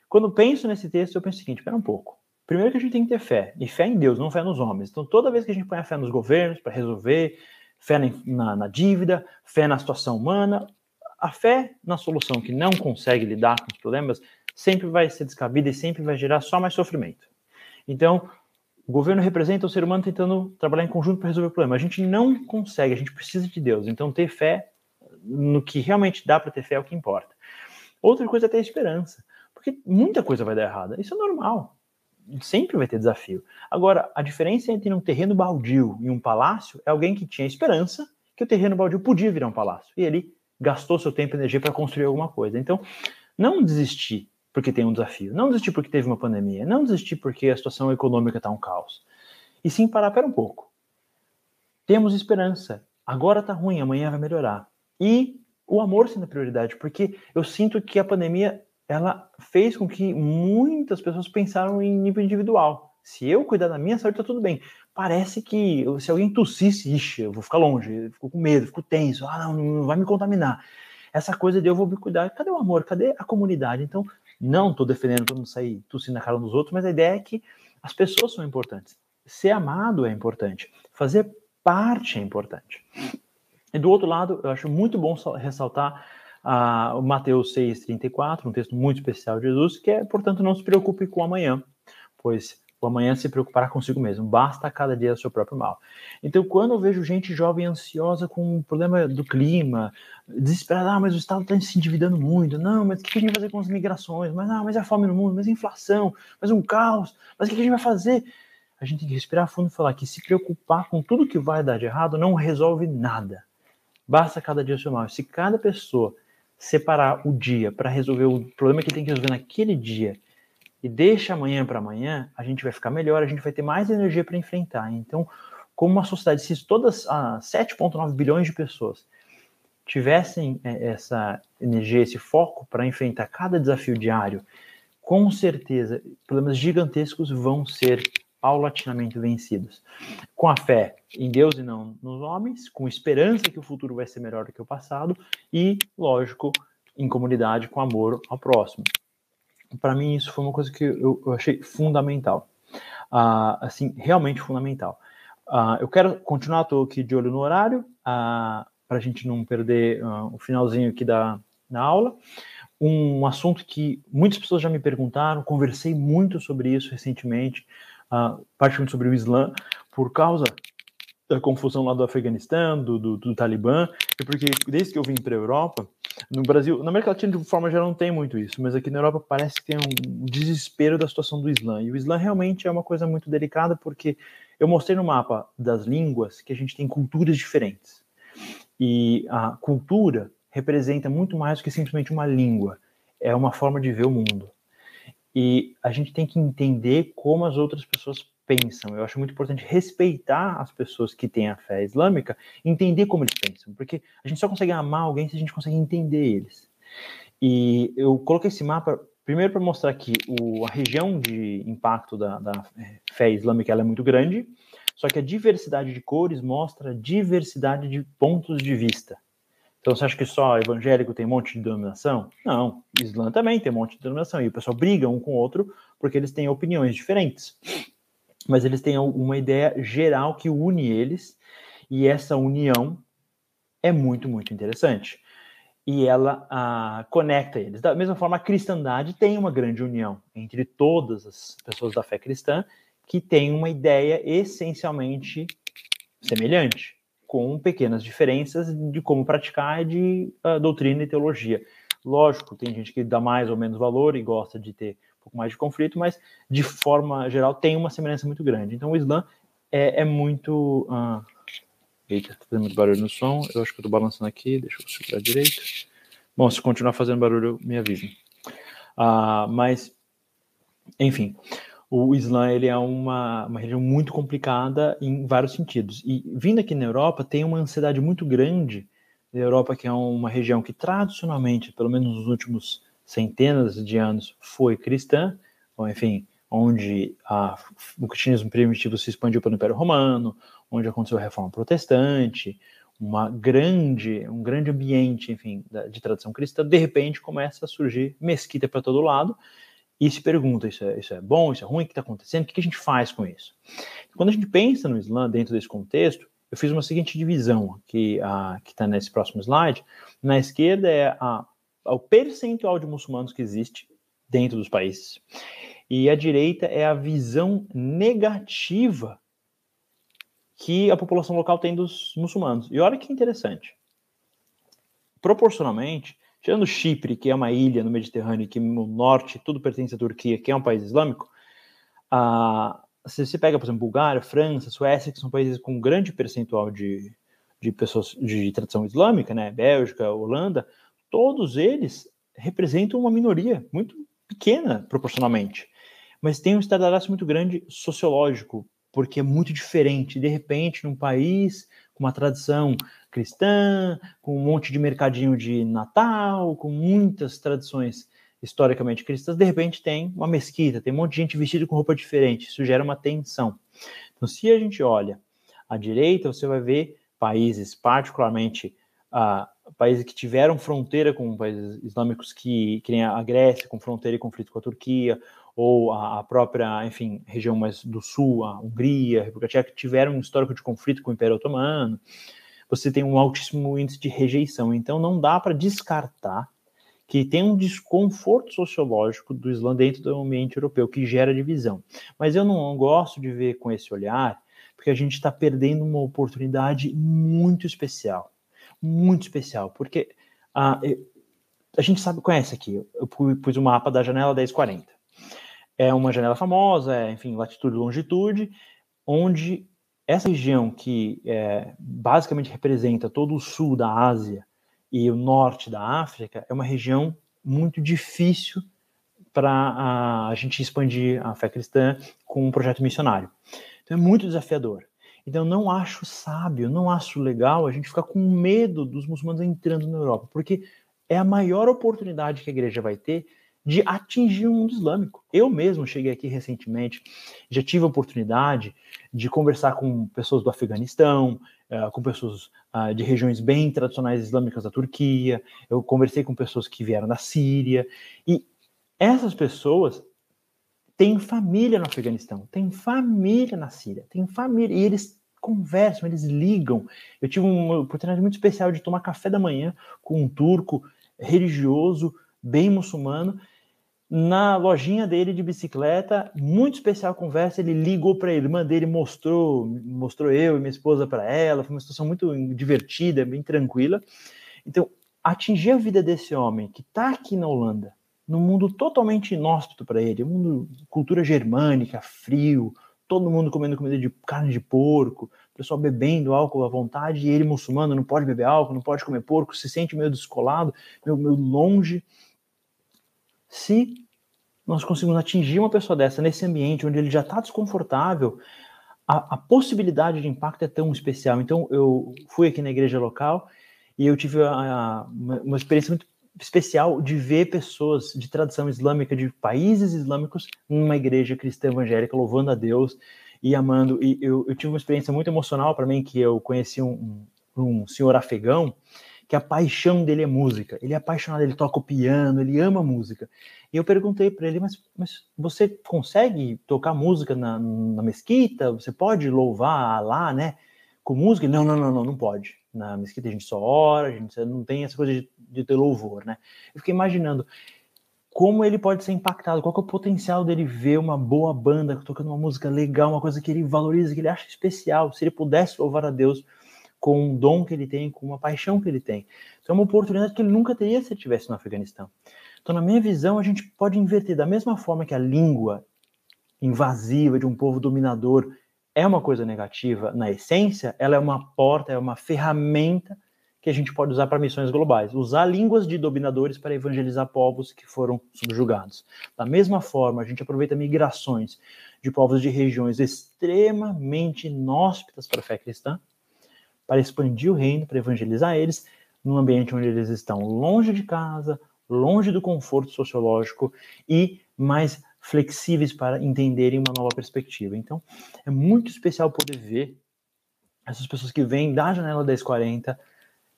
Quando penso nesse texto, eu penso o seguinte: espera um pouco. Primeiro que a gente tem que ter fé, e fé em Deus, não fé nos homens. Então, toda vez que a gente põe a fé nos governos para resolver, fé na, na, dívida, fé na situação humana, a fé na solução que não consegue lidar com os problemas sempre vai ser descabida e sempre vai gerar só mais sofrimento. Então, o governo representa o ser humano tentando trabalhar em conjunto para resolver o problema. A gente não consegue, a gente precisa de Deus. Então, ter fé no que realmente dá para ter fé é o que importa. Outra coisa é ter esperança, porque muita coisa vai dar errada. Isso é normal sempre vai ter desafio. Agora, a diferença entre um terreno baldio e um palácio é alguém que tinha esperança que o terreno baldio podia virar um palácio. E ele gastou seu tempo e energia para construir alguma coisa. Então, não desistir porque tem um desafio. Não desistir porque teve uma pandemia. Não desistir porque a situação econômica está um caos. E sim parar, pera um pouco. Temos esperança. Agora está ruim, amanhã vai melhorar. E o amor sendo a prioridade, porque eu sinto que a pandemia ela fez com que muitas pessoas pensaram em nível individual. Se eu cuidar da minha saúde, tá tudo bem. Parece que se alguém tossisse, ixi, eu vou ficar longe, fico com medo, fico tenso, ah, não, não vai me contaminar. Essa coisa de eu vou me cuidar, cadê o amor? Cadê a comunidade? Então, não estou defendendo todo mundo sair tossindo na cara dos outros, mas a ideia é que as pessoas são importantes. Ser amado é importante. Fazer parte é importante. E do outro lado, eu acho muito bom ressaltar ah, o Mateus 6,34, um texto muito especial de Jesus, que é, portanto, não se preocupe com amanhã, pois o amanhã se preocupará consigo mesmo, basta cada dia o seu próprio mal. Então, quando eu vejo gente jovem ansiosa com o problema do clima, desesperada, ah, mas o Estado está se endividando muito, não, mas o que a gente vai fazer com as migrações? Mas, ah, mas a fome no mundo, mas a inflação, mas um caos, mas o que a gente vai fazer? A gente tem que respirar fundo e falar que se preocupar com tudo que vai dar de errado não resolve nada. Basta cada dia o seu mal. Se cada pessoa separar o dia para resolver o problema que tem que resolver naquele dia e deixa amanhã para amanhã, a gente vai ficar melhor, a gente vai ter mais energia para enfrentar. Então, como uma sociedade, se todas as 7,9 bilhões de pessoas tivessem é, essa energia, esse foco para enfrentar cada desafio diário, com certeza problemas gigantescos vão ser paulatinamente vencidos. Com a fé em Deus e não nos homens, com esperança que o futuro vai ser melhor do que o passado e, lógico, em comunidade, com amor ao próximo. Para mim, isso foi uma coisa que eu, eu achei fundamental. Uh, assim, realmente fundamental. Uh, eu quero continuar, estou aqui de olho no horário, uh, ah, para a gente não perder o finalzinho aqui da, da aula um assunto que muitas pessoas já me perguntaram, conversei muito sobre isso recentemente, uh, particularmente sobre o Islã, por causa da confusão lá do Afeganistão, do, do, do Talibã, e porque desde que eu vim para a Europa, no Brasil, na América Latina de forma geral não tem muito isso, mas aqui na Europa parece que tem um desespero da situação do Islã. E o Islã realmente é uma coisa muito delicada porque eu mostrei no mapa das línguas que a gente tem culturas diferentes. E a cultura representa muito mais do que simplesmente uma língua, é uma forma de ver o mundo. E a gente tem que entender como as outras pessoas pensam. Eu acho muito importante respeitar as pessoas que têm a fé islâmica, entender como eles pensam, porque a gente só consegue amar alguém se a gente consegue entender eles. E eu coloquei esse mapa primeiro para mostrar que o, a região de impacto da, da fé islâmica é muito grande, só que a diversidade de cores mostra a diversidade de pontos de vista. Então você acha que só evangélico tem um monte de denominação? Não, Islã também tem um monte de denominação. E o pessoal briga um com o outro porque eles têm opiniões diferentes. Mas eles têm uma ideia geral que une eles, e essa união é muito, muito interessante. E ela ah, conecta eles. Da mesma forma, a cristandade tem uma grande união entre todas as pessoas da fé cristã que têm uma ideia essencialmente semelhante com pequenas diferenças de como praticar de uh, doutrina e teologia. Lógico, tem gente que dá mais ou menos valor e gosta de ter pouco mais de conflito, mas de forma geral tem uma semelhança muito grande. Então o Islã é, é muito. Uh... Eita, tá fazendo muito barulho no som. Eu acho que eu tô balançando aqui, deixa eu segurar direito. Bom, se continuar fazendo barulho, me avise. Uh, mas, enfim, o Islã ele é uma, uma região muito complicada em vários sentidos. E vindo aqui na Europa, tem uma ansiedade muito grande. A Europa, que é uma região que tradicionalmente, pelo menos nos últimos centenas de anos, foi cristã, ou enfim, onde a, o cristianismo primitivo se expandiu pelo Império Romano, onde aconteceu a Reforma Protestante, uma grande, um grande ambiente, enfim, de tradição cristã, de repente começa a surgir mesquita para todo lado, e se pergunta: isso é, isso é bom, isso é ruim, o que está acontecendo? O que a gente faz com isso? Quando a gente pensa no Islã dentro desse contexto, eu fiz uma seguinte divisão que está nesse próximo slide. Na esquerda é a, o percentual de muçulmanos que existe dentro dos países. E à direita é a visão negativa que a população local tem dos muçulmanos. E olha que interessante. Proporcionalmente, Tirando Chipre, que é uma ilha no Mediterrâneo, que no norte tudo pertence à Turquia, que é um país islâmico, a, se você pega, por exemplo, Bulgária, França, Suécia, que são países com grande percentual de, de pessoas de tradição islâmica, né, Bélgica, Holanda, todos eles representam uma minoria muito pequena proporcionalmente, mas tem um estardalhaço muito grande sociológico, porque é muito diferente. De repente, num país com uma tradição cristã, com um monte de mercadinho de Natal, com muitas tradições historicamente cristãs, de repente tem uma mesquita, tem um monte de gente vestida com roupa diferente, isso gera uma tensão. Então, se a gente olha à direita, você vai ver países, particularmente uh, países que tiveram fronteira com países islâmicos que, que nem a Grécia, com fronteira e conflito com a Turquia, ou a, própria, enfim, região mais do sul, a Hungria, a República Tcheca, tiveram um histórico de conflito com o Império Otomano, você tem um altíssimo índice de rejeição. Então não dá para descartar que tem um desconforto sociológico do Islã dentro do ambiente europeu, que gera divisão. Mas eu não gosto de ver com esse olhar, porque a gente está perdendo uma oportunidade muito especial. Muito especial, porque a, a gente sabe, conhece aqui, eu pus o mapa da janela 1040. É uma janela famosa, é, enfim, latitude e longitude, onde essa região que é, basicamente representa todo o sul da Ásia e o norte da África é uma região muito difícil para a, a, gente expandir a fé cristã com um projeto missionário. Então é muito desafiador. Então não acho sábio, não acho legal a gente ficar com medo dos muçulmanos entrando na Europa, porque é a maior oportunidade que a igreja vai ter de atingir o mundo islâmico. Eu mesmo cheguei aqui recentemente, já tive a oportunidade de conversar com pessoas do Afeganistão, uh, com pessoas uh, de regiões bem tradicionais islâmicas da Turquia, eu conversei com pessoas que vieram da Síria, e essas pessoas têm família no Afeganistão, têm família na Síria, têm família, e eles conversam, eles ligam. Eu tive uma oportunidade muito especial de tomar café da manhã com um turco religioso, bem muçulmano, na lojinha dele de bicicleta, muito especial conversa, ele ligou para a irmã dele, mostrou, mostrou eu e minha esposa para ela, foi uma situação muito divertida, bem tranquila. Então, atingir a vida desse homem que está aqui na Holanda, num mundo totalmente inóspito para ele, um mundo cultura germânica, frio, todo mundo comendo comida de carne de porco, pessoal bebendo álcool à vontade, e ele muçulmano não pode beber álcool, não pode comer porco, se sente meio descolado, meio, meio longe se nós conseguimos atingir uma pessoa dessa nesse ambiente onde ele já está desconfortável, a, a, possibilidade de impacto é tão especial. Então, eu fui aqui na igreja local e eu tive a, a, uma, uma experiência muito especial de ver pessoas de tradição islâmica de países islâmicos numa igreja cristã evangélica louvando a Deus e amando. E eu, eu tive uma experiência muito emocional para mim que eu conheci um, um, senhor afegão que a paixão dele é música. Ele é apaixonado, ele toca o piano, ele ama música. E eu perguntei para ele, mas, mas você consegue tocar música na, na mesquita? Você pode louvar lá, né? Com música? Não, não, não, não, não pode. Na mesquita a gente só ora, a gente não tem essa coisa de, de ter louvor, né? Eu fiquei imaginando como ele pode ser impactado, qual é o potencial dele ver uma boa banda tocando uma música legal, uma coisa que ele valoriza, que ele acha especial, se ele pudesse louvar a Deus com um dom que ele tem, com uma paixão que ele tem. Então é uma oportunidade que ele nunca teria se ele estivesse no Afeganistão. Então, na minha visão, a gente pode inverter da mesma forma que a língua invasiva de um povo dominador é uma coisa negativa na essência, ela é uma porta, é uma ferramenta que a gente pode usar para missões globais. Usar línguas de dominadores para evangelizar povos que foram subjugados. Da mesma forma, a gente aproveita migrações de povos de regiões extremamente inóspitas para a fé cristã para expandir o reino, para evangelizar eles num ambiente onde eles estão longe de casa, longe do conforto sociológico e mais flexíveis para entenderem uma nova perspectiva. Então, é muito especial poder ver essas pessoas que vêm da janela 1040,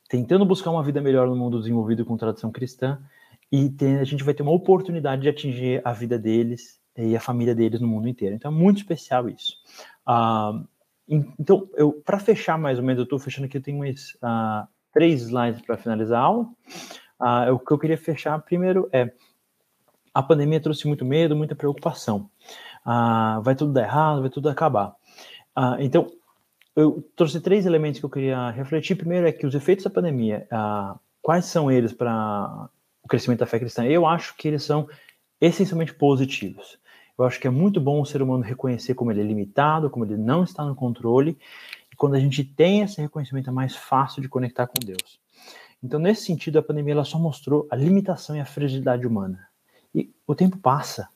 tentando buscar uma vida melhor no mundo desenvolvido com tradição cristã, e a gente vai ter uma oportunidade de atingir a vida deles e a família deles no mundo inteiro. Então, é muito especial isso. Uh, então, eu para fechar mais ou menos, eu estou fechando aqui, eu tenho uh, três slides para finalizar a aula. Uh, o que eu queria fechar primeiro é a pandemia trouxe muito medo, muita preocupação. Uh, vai tudo dar errado, vai tudo acabar. então, eu trouxe três elementos que eu queria refletir. Primeiro é que os efeitos da pandemia, quais são eles para o crescimento da fé cristã? Eu acho que eles são essencialmente positivos. Eu acho que é muito bom o ser humano reconhecer como ele é limitado, como ele não está no controle. E quando a gente tem esse reconhecimento, é mais fácil de conectar com Deus. Então, nesse sentido, a pandemia ela só mostrou a limitação e a fragilidade humana. E o tempo passa,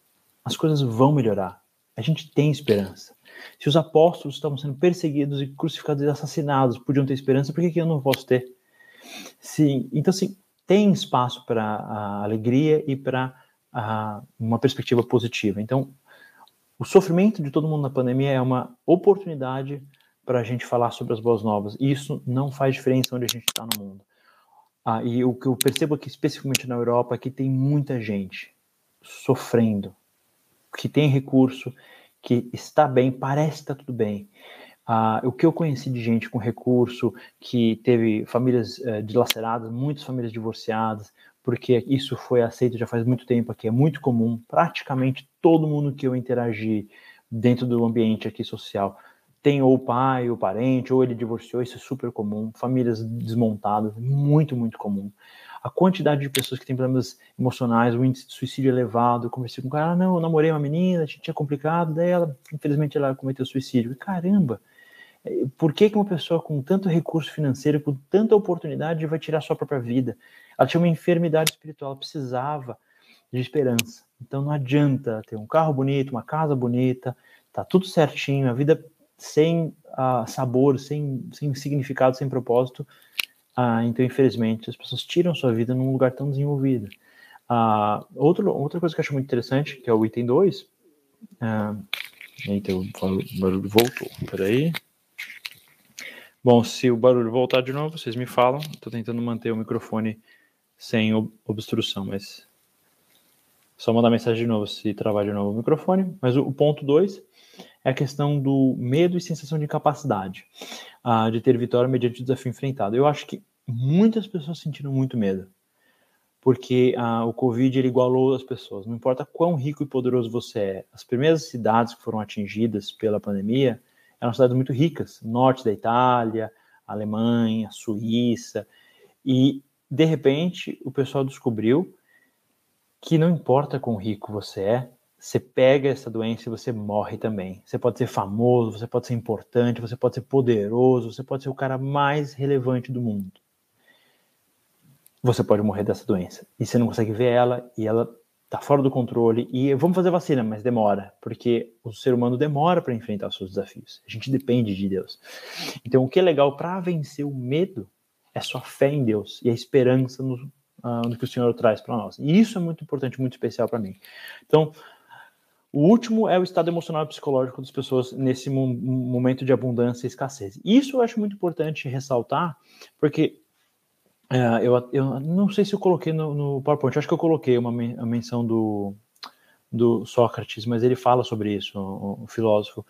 as coisas vão melhorar. A gente tem esperança. Se os apóstolos estavam sendo perseguidos e crucificados e assassinados podiam ter esperança, por que, que eu não posso ter? Sim, então, sim, tem espaço para alegria e para uma perspectiva positiva. Então, o sofrimento de todo mundo na pandemia é uma oportunidade para a gente falar sobre as boas novas. E isso não faz diferença onde a gente está no mundo. Ah, e o que eu percebo aqui, especificamente na Europa, é que tem muita gente sofrendo, que tem recurso, que está bem, parece que está tudo bem. Ah, o que eu conheci de gente com recurso, que teve famílias eh, dilaceradas, muitas famílias divorciadas, porque isso foi aceito já faz muito tempo aqui, é muito comum. Praticamente todo mundo que eu interagi dentro do ambiente aqui social tem ou o pai, ou o parente, ou ele divorciou, isso é super comum. Famílias desmontadas, muito, muito comum. A quantidade de pessoas que têm problemas emocionais, o índice de suicídio elevado. Eu conversei com um cara, ah, não, eu namorei uma menina, tinha complicado, daí ela, infelizmente, ela cometeu suicídio. Caramba! É, por que, que uma pessoa com tanto recurso financeiro, com tanta oportunidade, vai tirar sua própria vida? Ela tinha uma enfermidade espiritual, ela precisava de esperança. Então não adianta ter um carro bonito, uma casa bonita, tá tudo certinho, a vida sem uh, sabor, sem, sem significado, sem propósito. Uh, então, infelizmente, as pessoas tiram sua vida num lugar tão desenvolvido. Uh, outro, outra coisa que eu acho muito interessante, que é o item 2. Uh, então, o barulho voltou. Peraí. Bom, se o barulho voltar de novo, vocês me falam. Estou tentando manter o microfone sem obstrução, mas só mandar mensagem de novo se travar de novo o microfone. Mas o, o ponto 2 é a questão do medo e sensação de incapacidade, uh, de ter vitória mediante o desafio enfrentado. Eu acho que muitas pessoas sentiram muito medo, porque uh, o Covid ele igualou as pessoas. Não importa quão rico e poderoso você é, as primeiras cidades que foram atingidas pela pandemia eram cidades muito ricas, norte da Itália, Alemanha, Suíça, e de repente, o pessoal descobriu que não importa quão rico você é, você pega essa doença e você morre também. Você pode ser famoso, você pode ser importante, você pode ser poderoso, você pode ser o cara mais relevante do mundo. Você pode morrer dessa doença. E você não consegue ver ela, e ela está fora do controle e vamos fazer vacina, mas demora, porque o ser humano demora para enfrentar os seus desafios. A gente depende de Deus. Então, o que é legal para vencer o medo é sua fé em Deus e a esperança no, uh, no que o Senhor traz para nós. E isso é muito importante, muito especial para mim. Então, o último é o estado emocional e psicológico das pessoas nesse momento de abundância e escassez. Isso eu acho muito importante ressaltar, porque uh, eu, eu não sei se eu coloquei no, no PowerPoint, acho que eu coloquei uma, uma menção do, do Sócrates, mas ele fala sobre isso, o, o filósofo.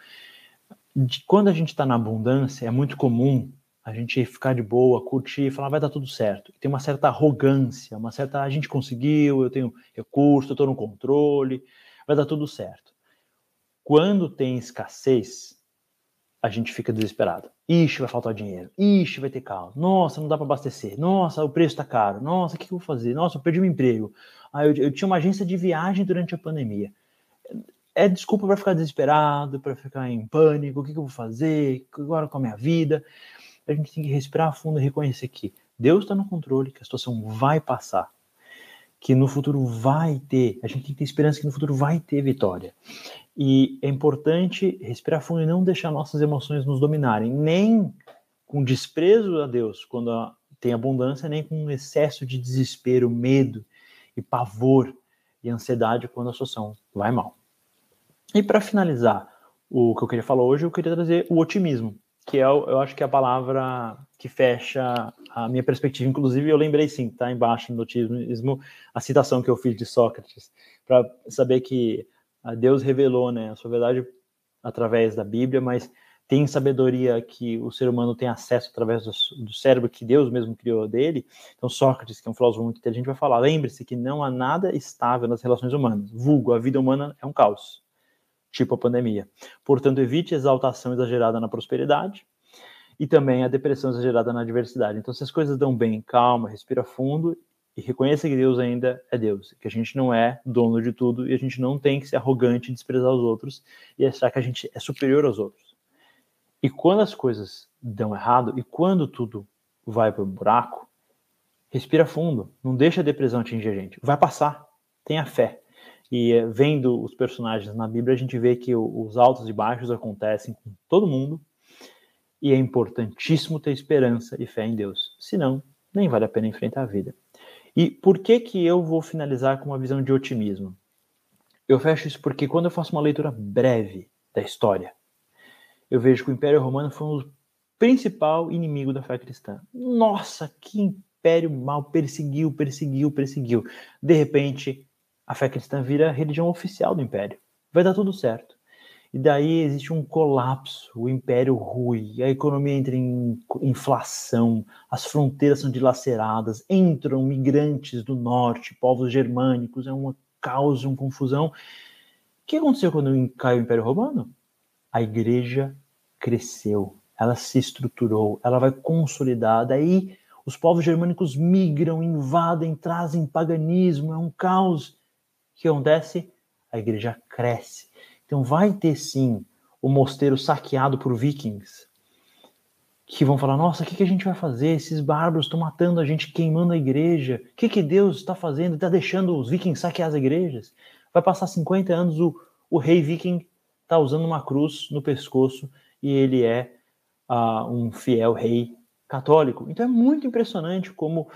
De, quando a gente está na abundância, é muito comum a gente ficar de boa, curtir, falar vai dar tudo certo. Tem uma certa arrogância, uma certa a gente conseguiu, eu tenho recurso, eu estou no controle, vai dar tudo certo. Quando tem escassez, a gente fica desesperado. Ixi, vai faltar dinheiro. Ixi, vai ter caos. Nossa, não dá para abastecer. Nossa, o preço está caro. Nossa, o que, que eu vou fazer? Nossa, eu perdi meu emprego. Ah, eu, eu tinha uma agência de viagem durante a pandemia. É desculpa para ficar desesperado, para ficar em pânico. O que, que eu vou fazer? Agora com a minha vida? a gente tem que respirar fundo e reconhecer que Deus está no controle, que a situação vai passar, que no futuro vai ter, a gente tem que ter esperança que no futuro vai ter vitória. E é importante respirar fundo e não deixar nossas emoções nos dominarem, nem com desprezo a Deus quando tem abundância, nem com excesso de desespero, medo e pavor e ansiedade quando a situação vai mal. E para finalizar o que eu queria falar hoje, eu queria trazer o otimismo que é, eu acho que é a palavra que fecha a minha perspectiva. Inclusive, eu lembrei sim, tá embaixo no notismo, a citação que eu fiz de Sócrates, para saber que Deus revelou né, a sua verdade através da Bíblia, mas tem sabedoria que o ser humano tem acesso através do, do, cérebro que Deus mesmo criou dele. Então, Sócrates, que é um filósofo muito inteligente, vai falar: lembre-se que não há nada estável nas relações humanas. Vulgo, a vida humana é um caos tipo a pandemia. Portanto, evite exaltação exagerada na prosperidade e também a depressão exagerada na adversidade. Então, se as coisas dão bem, calma, respira fundo e reconheça que Deus ainda é Deus, que a gente não é dono de tudo e a gente não tem que ser arrogante, desprezar os outros e achar que a gente é superior aos outros. E quando as coisas dão errado e quando tudo vai para o buraco, respira fundo, não deixa a depressão atingir a gente. Vai passar, tenha fé. E eh, vendo os personagens na Bíblia, a gente vê que os altos e baixos acontecem com todo mundo. E é importantíssimo ter esperança e fé em Deus. Senão, nem vale a pena enfrentar a vida. E por que que eu vou finalizar com uma visão de otimismo? Eu fecho isso porque quando eu faço uma leitura breve da história, eu vejo que o Império Romano foi o principal inimigo da fé cristã. Nossa, que império mal perseguiu, perseguiu, perseguiu. De repente, a fé cristã vira a religião oficial do império. Vai dar tudo certo. E daí existe um colapso, o império rui, a economia entra em inflação, as fronteiras são dilaceradas, entram migrantes do norte, povos germânicos, é uma caos, uma confusão. O que aconteceu quando caiu o Império Romano? A igreja cresceu, ela se estruturou, ela vai consolidar, daí os povos germânicos migram, invadem, trazem paganismo, é um caos que acontece? A igreja cresce. Então vai ter sim o mosteiro saqueado por vikings que vão falar: nossa, o que, que a gente vai fazer? Esses bárbaros estão matando a gente, queimando a igreja. O que, que Deus está fazendo? Está deixando os vikings saquear as igrejas? Vai passar 50 anos, o, o rei viking está usando uma cruz no pescoço e ele é uh, um fiel rei católico. Então é muito impressionante como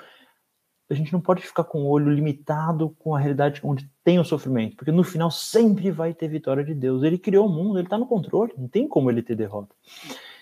a gente não pode ficar com o olho limitado com a realidade onde tem o sofrimento, porque no final sempre vai ter vitória de Deus. Ele criou o mundo, ele está no controle, não tem como ele ter derrota.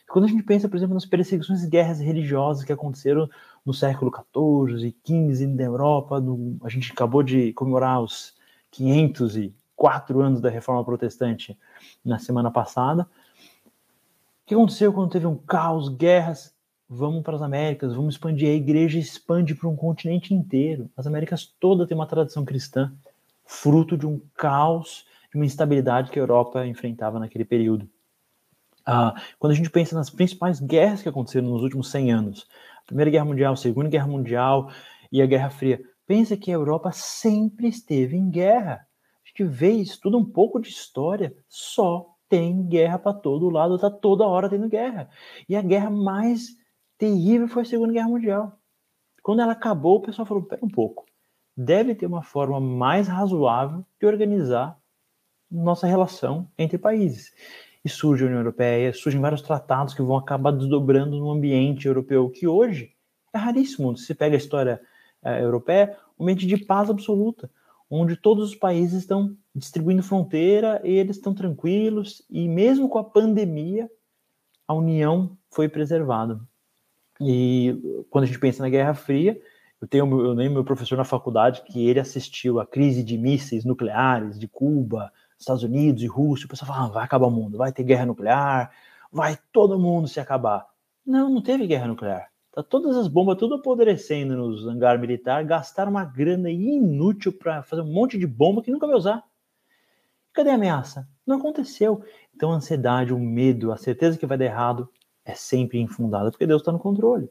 Quando a gente pensa, por exemplo, nas perseguições e guerras religiosas que aconteceram no século XIV e XV na Europa, no, a gente acabou de comemorar os 504 anos da Reforma Protestante na semana passada. O que aconteceu quando teve um caos, guerras? Vamos para as Américas, vamos expandir. A igreja expande para um continente inteiro. As Américas todas têm uma tradição cristã, fruto de um caos, de uma instabilidade que a Europa enfrentava naquele período. Ah, quando a gente pensa nas principais guerras que aconteceram nos últimos 100 anos, a Primeira Guerra Mundial, a Segunda Guerra Mundial e a Guerra Fria, pensa que a Europa sempre esteve em guerra. A gente vê, estuda um pouco de história, só tem guerra para todo lado, está toda hora tendo guerra. E a guerra mais terrível foi a Segunda Guerra Mundial. Quando ela acabou, o pessoal falou: pera um pouco, deve ter uma forma mais razoável de organizar nossa relação entre países. E surge a União Europeia, surgem vários tratados que vão acabar desdobrando no ambiente europeu, que hoje é raríssimo. Se pega a história é, europeia, um ambiente de paz absoluta, onde todos os países estão distribuindo fronteira e eles estão tranquilos, e mesmo com a pandemia, a união foi preservada. E quando a gente pensa na Guerra Fria, eu tenho eu lembro meu professor na faculdade que ele assistiu à crise de mísseis nucleares de Cuba, Estados Unidos e Rússia. O pessoal fala, ah, vai acabar o mundo, vai ter guerra nuclear, vai todo mundo se acabar. Não, não teve guerra nuclear. Tá todas as bombas tudo apodrecendo nos hangar militar, gastaram uma grana inútil para fazer um monte de bomba que nunca vai usar. Cadê a ameaça? Não aconteceu. Então a ansiedade, o medo, a certeza que vai dar errado é sempre infundada, porque Deus está no controle.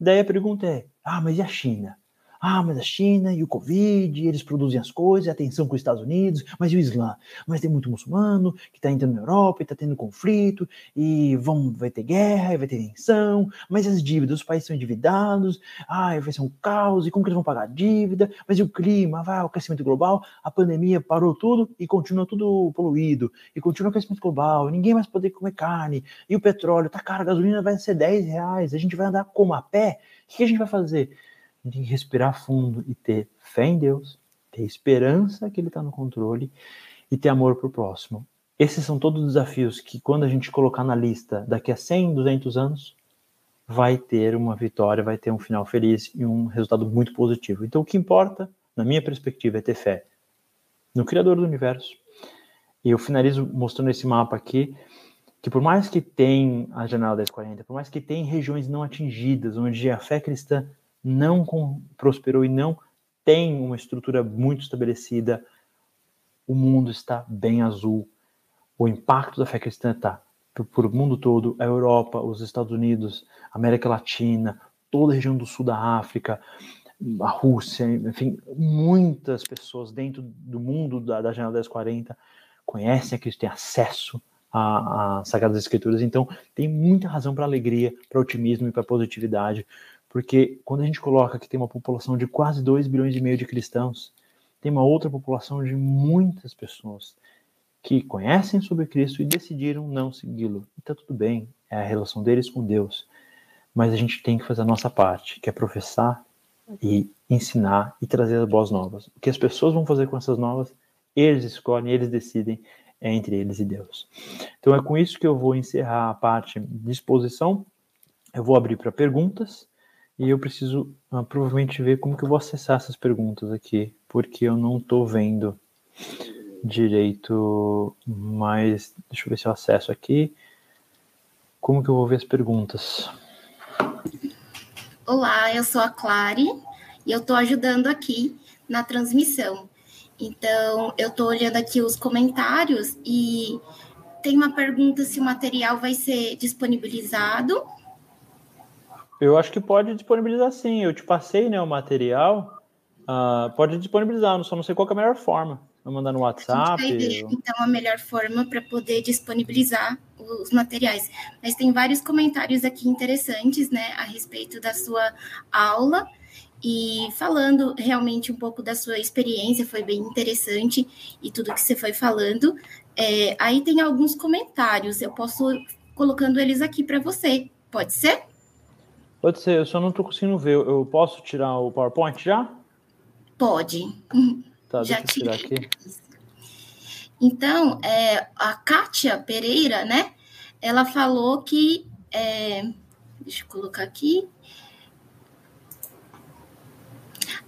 Daí a pergunta é: ah, mas e a China? Ah, mas a China e o Covid, eles produzem as coisas, a tensão com os Estados Unidos, mas e o Islã? Mas tem muito muçulmano que está entrando na Europa e está tendo conflito, e vão, vai ter guerra, vai ter tensão, mas as dívidas, os países são endividados, ah, vai ser um caos, e como que eles vão pagar a dívida? Mas e o clima? Vai, o crescimento global, a pandemia parou tudo e continua tudo poluído, e continua o crescimento global, ninguém mais poder comer carne, e o petróleo, tá caro, a gasolina vai ser 10 reais, a gente vai andar como a pé? O que a gente vai fazer? A gente tem que respirar fundo e ter fé em Deus, ter esperança que Ele está no controle e ter amor para o próximo. Esses são todos desafios que, quando a gente colocar na lista daqui a 100, 200 anos, vai ter uma vitória, vai ter um final feliz e um resultado muito positivo. Então, o que importa, na minha perspectiva, é ter fé no Criador do Universo. E eu finalizo mostrando esse mapa aqui, que por mais que tenha a janela 1040, por mais que tenha regiões não atingidas, onde a fé cristã não prosperou e não tem uma estrutura muito estabelecida, o mundo está bem azul. O impacto da fé cristã está por, o mundo todo, a Europa, os Estados Unidos, América Latina, toda a região do sul da África, a Rússia, enfim, muitas pessoas dentro do mundo da, da Janela 1040 conhecem a Cristo, têm acesso às Sagradas Escrituras, então tem muita razão para alegria, para otimismo e para positividade, porque quando a gente coloca que tem uma população de quase 2 bilhões e meio de cristãos, tem uma outra população de muitas pessoas que conhecem sobre Cristo e decidiram não segui-lo. E tá tudo bem, é a relação deles com Deus. Mas a gente tem que fazer a nossa parte, que é professar e ensinar e trazer as boas novas. O que as pessoas vão fazer com essas novas, eles escolhem, eles decidem, é entre eles e Deus. Então é com isso que eu vou encerrar a parte de exposição. Eu vou abrir para perguntas e eu preciso ah, provavelmente ver como que eu vou acessar essas perguntas aqui, porque eu não estou vendo direito, mas deixa eu ver se eu acesso aqui. Como que eu vou ver as perguntas? Olá, eu sou a Clary e eu estou ajudando aqui na transmissão. Então, eu estou olhando aqui os comentários e tem uma pergunta se o material vai ser disponibilizado eu acho que pode disponibilizar sim. Eu te passei né, o material. Uh, pode disponibilizar, só não sei qual é a melhor forma. Vou mandar no WhatsApp. A gente vai ver, então, a melhor forma para poder disponibilizar os materiais. Mas tem vários comentários aqui interessantes, né, a respeito da sua aula e falando realmente um pouco da sua experiência, foi bem interessante e tudo que você foi falando. É, aí tem alguns comentários, eu posso colocando eles aqui para você, pode ser? Pode ser, eu só não estou conseguindo ver. Eu posso tirar o PowerPoint já? Pode. Tá, já deixa eu tirar aqui. Então, é, a Kátia Pereira, né? Ela falou que. É, deixa eu colocar aqui.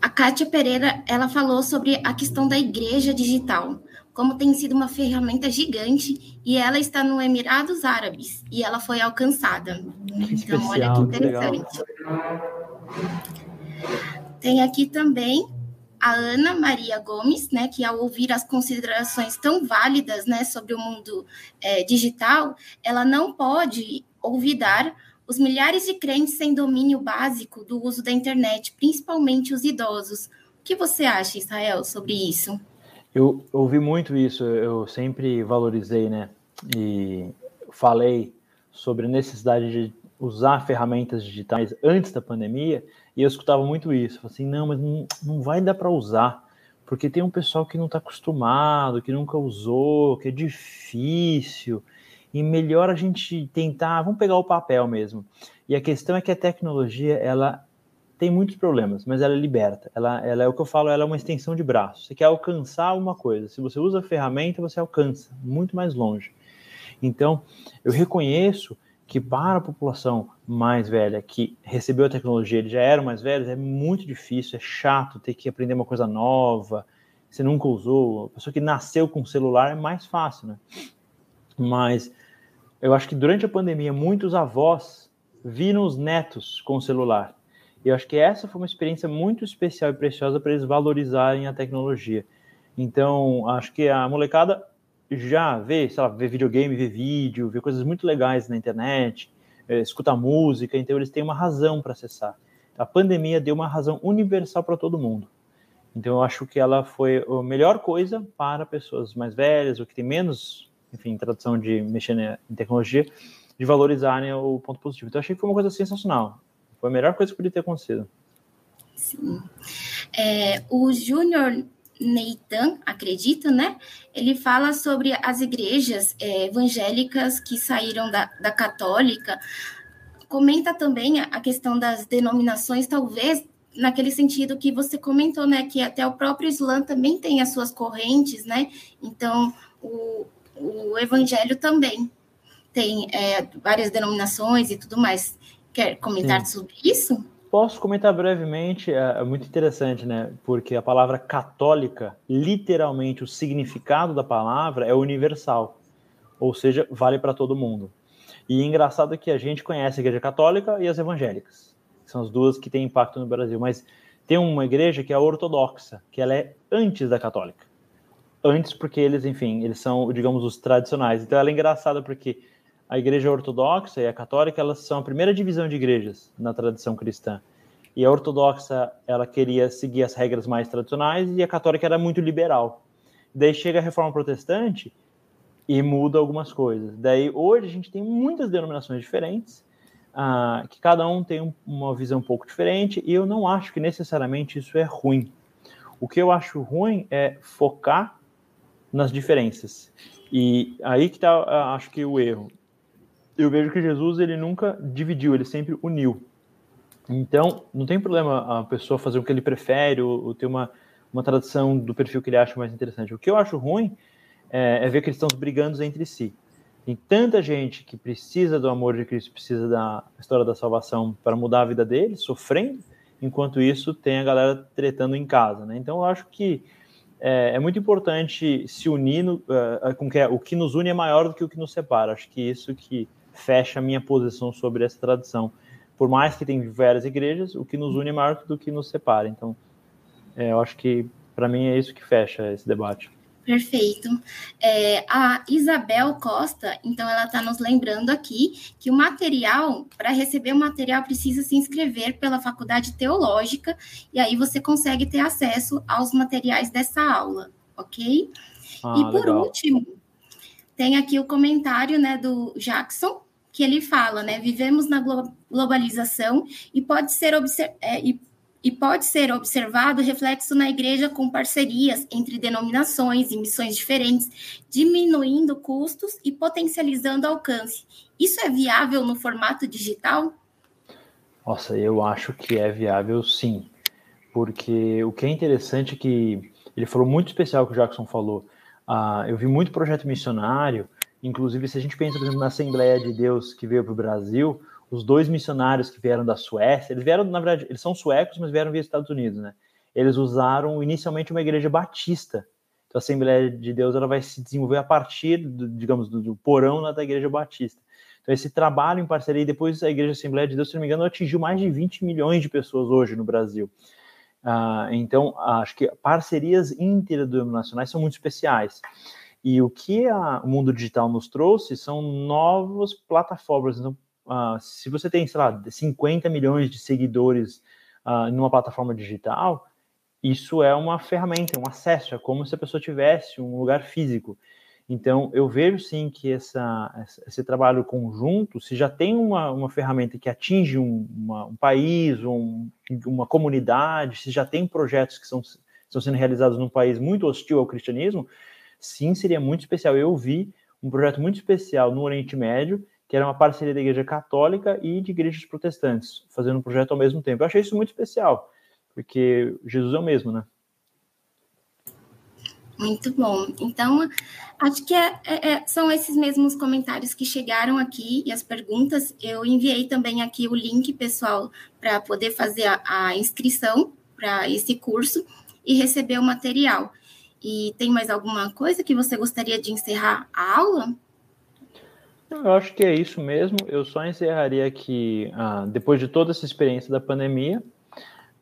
A Kátia Pereira, ela falou sobre a questão da igreja digital como tem sido uma ferramenta gigante e ela está no Emirados Árabes e ela foi alcançada. Que então, especial, olha que interessante. tem aqui também a Ana Maria Gomes, né, que ao ouvir as considerações tão válidas, né, sobre o mundo é, digital, ela não pode olvidar os milhares de crentes sem domínio básico do uso da internet, principalmente os idosos. O que você acha, Israel, sobre isso? Eu ouvi muito isso, eu sempre valorizei, né? E falei sobre a necessidade de usar ferramentas digitais antes da pandemia e eu escutava muito isso. Assim, não, mas não, não vai dar para usar, porque tem um pessoal que não está acostumado, que nunca usou, que é difícil. E melhor a gente tentar, vamos pegar o papel mesmo. E a questão é que a tecnologia, ela tem muitos problemas, mas ela é liberta. Ela, ela é o que eu falo, ela é uma extensão de braço. Você quer alcançar uma coisa. Se você usa a ferramenta, você alcança muito mais longe. Então, eu reconheço que para a população mais velha que recebeu a tecnologia, eles já eram mais velhos, é muito difícil, é chato ter que aprender uma coisa nova, você nunca usou. A pessoa que nasceu com celular é mais fácil, né? Mas eu acho que durante a pandemia, muitos avós viram os netos com o celular. Eu acho que essa foi uma experiência muito especial e preciosa para eles valorizarem a tecnologia. Então, acho que a molecada já vê, sei lá, vê videogame, vê vídeo, vê coisas muito legais na internet, é, escuta música, então eles têm uma razão para acessar. A pandemia deu uma razão universal para todo mundo. Então eu acho que ela foi a melhor coisa para pessoas mais velhas, ou que tem menos, enfim, tradição de mexer em tecnologia, de valorizarem o ponto positivo. Então eu achei que foi uma coisa sensacional. Foi a melhor coisa que podia ter acontecido. Sim. É, o Júnior Neitan, acredito, né? Ele fala sobre as igrejas é, evangélicas que saíram da, da católica. Comenta também a questão das denominações, talvez naquele sentido que você comentou, né? Que até o próprio Islã também tem as suas correntes, né? Então, o, o evangelho também tem é, várias denominações e tudo mais. Quer comentar Sim. sobre isso? Posso comentar brevemente, é, é, muito interessante, né? Porque a palavra católica, literalmente, o significado da palavra é universal, ou seja, vale para todo mundo. E é engraçado que a gente conhece a igreja católica e as evangélicas, são as duas que têm impacto no Brasil, mas tem uma igreja que é a ortodoxa, que ela é antes da católica. Antes porque eles, enfim, eles são, digamos, os tradicionais. Então ela é engraçada porque a igreja ortodoxa e a católica elas são a primeira divisão de igrejas na tradição cristã. E a ortodoxa ela queria seguir as regras mais tradicionais e a católica era muito liberal. Daí chega a reforma protestante e muda algumas coisas. Daí hoje a gente tem muitas denominações diferentes, uh, que cada um tem uma visão um pouco diferente, e eu não acho que necessariamente isso é ruim. O que eu acho ruim é focar nas diferenças. E aí que está, acho que o erro eu vejo que Jesus ele nunca dividiu, ele sempre uniu. Então, não tem problema a pessoa fazer o que ele prefere ou, ou ter uma, uma tradução do perfil que ele acha mais interessante. O que eu acho ruim é, é ver cristãos brigando entre si. Tem tanta gente que precisa do amor de Cristo, precisa da história da salvação para mudar a vida deles, sofrendo, enquanto isso tem a galera tretando em casa. Né? Então, eu acho que é, é muito importante se unir no, uh, com que é, o que nos une é maior do que o que nos separa. Acho que isso que fecha a minha posição sobre essa tradição. Por mais que tem várias igrejas, o que nos une é maior do que nos separa. Então, é, eu acho que para mim é isso que fecha esse debate. Perfeito. É, a Isabel Costa, então, ela está nos lembrando aqui que o material, para receber o material, precisa se inscrever pela faculdade teológica, e aí você consegue ter acesso aos materiais dessa aula, ok? Ah, e por legal. último, tem aqui o comentário né, do Jackson, que ele fala, né? Vivemos na globalização e pode ser, é, e, pode ser observado reflexo na igreja com parcerias entre denominações e missões diferentes, diminuindo custos e potencializando alcance. Isso é viável no formato digital? Nossa, eu acho que é viável sim. Porque o que é interessante é que ele falou muito especial que o Jackson falou. Uh, eu vi muito projeto missionário Inclusive, se a gente pensa, por exemplo, na Assembleia de Deus que veio para o Brasil, os dois missionários que vieram da Suécia, eles vieram, na verdade, eles são suecos, mas vieram via Estados Unidos, né? Eles usaram inicialmente uma igreja batista. Então, a Assembleia de Deus ela vai se desenvolver a partir, do, digamos, do, do porão lá da igreja batista. Então, esse trabalho em parceria, e depois a Igreja Assembleia de Deus, se não me engano, atingiu mais de 20 milhões de pessoas hoje no Brasil. Ah, então, acho que parcerias interdenominacionais são muito especiais. E o que a, o mundo digital nos trouxe são novas plataformas. Então, uh, se você tem, sei lá, 50 milhões de seguidores uh, numa plataforma digital, isso é uma ferramenta, um acesso, é como se a pessoa tivesse um lugar físico. Então, eu vejo sim que essa, esse trabalho conjunto, se já tem uma, uma ferramenta que atinge um, uma, um país, um, uma comunidade, se já tem projetos que são, estão sendo realizados num país muito hostil ao cristianismo, sim, seria muito especial. Eu vi um projeto muito especial no Oriente Médio, que era uma parceria da Igreja Católica e de igrejas protestantes, fazendo um projeto ao mesmo tempo. Eu achei isso muito especial, porque Jesus é o mesmo, né? Muito bom. Então, acho que é, é, é, são esses mesmos comentários que chegaram aqui e as perguntas. Eu enviei também aqui o link, pessoal, para poder fazer a, a inscrição para esse curso e receber o material. E tem mais alguma coisa que você gostaria de encerrar a aula? Eu acho que é isso mesmo. Eu só encerraria aqui, ah, depois de toda essa experiência da pandemia,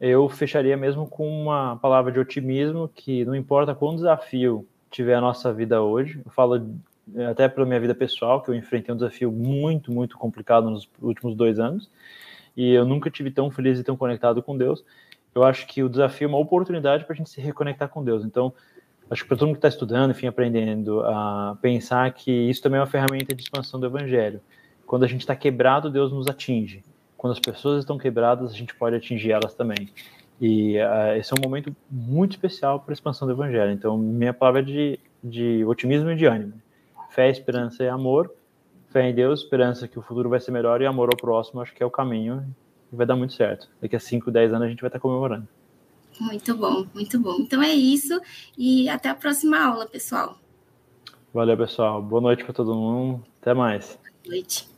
eu fecharia mesmo com uma palavra de otimismo que não importa quão desafio tiver a nossa vida hoje, eu falo eh, até pela minha vida pessoal, que eu enfrentei um desafio muito, muito complicado nos últimos dois anos, e eu nunca tive tão feliz e tão conectado com Deus. Eu acho que o desafio é uma oportunidade para a gente se reconectar com Deus. Então, acho que para todo mundo que está estudando, enfim, aprendendo, a pensar que isso também é uma ferramenta de expansão do Evangelho. Quando a gente está quebrado, Deus nos atinge quando as pessoas estão quebradas, a gente pode atingir elas também. E uh, esse é um momento muito especial para a expansão do evangelho. Então, minha palavra é de, de otimismo e de ânimo. Fé, esperança e amor. Fé em Deus, esperança que o futuro vai ser melhor e amor ao próximo, acho que é o caminho e vai dar muito certo. Daqui a 5, 10 anos a gente vai estar comemorando. Muito bom, muito bom. Então é isso e até a próxima aula, pessoal. Valeu, pessoal. Boa noite para todo mundo. Até mais. Boa noite.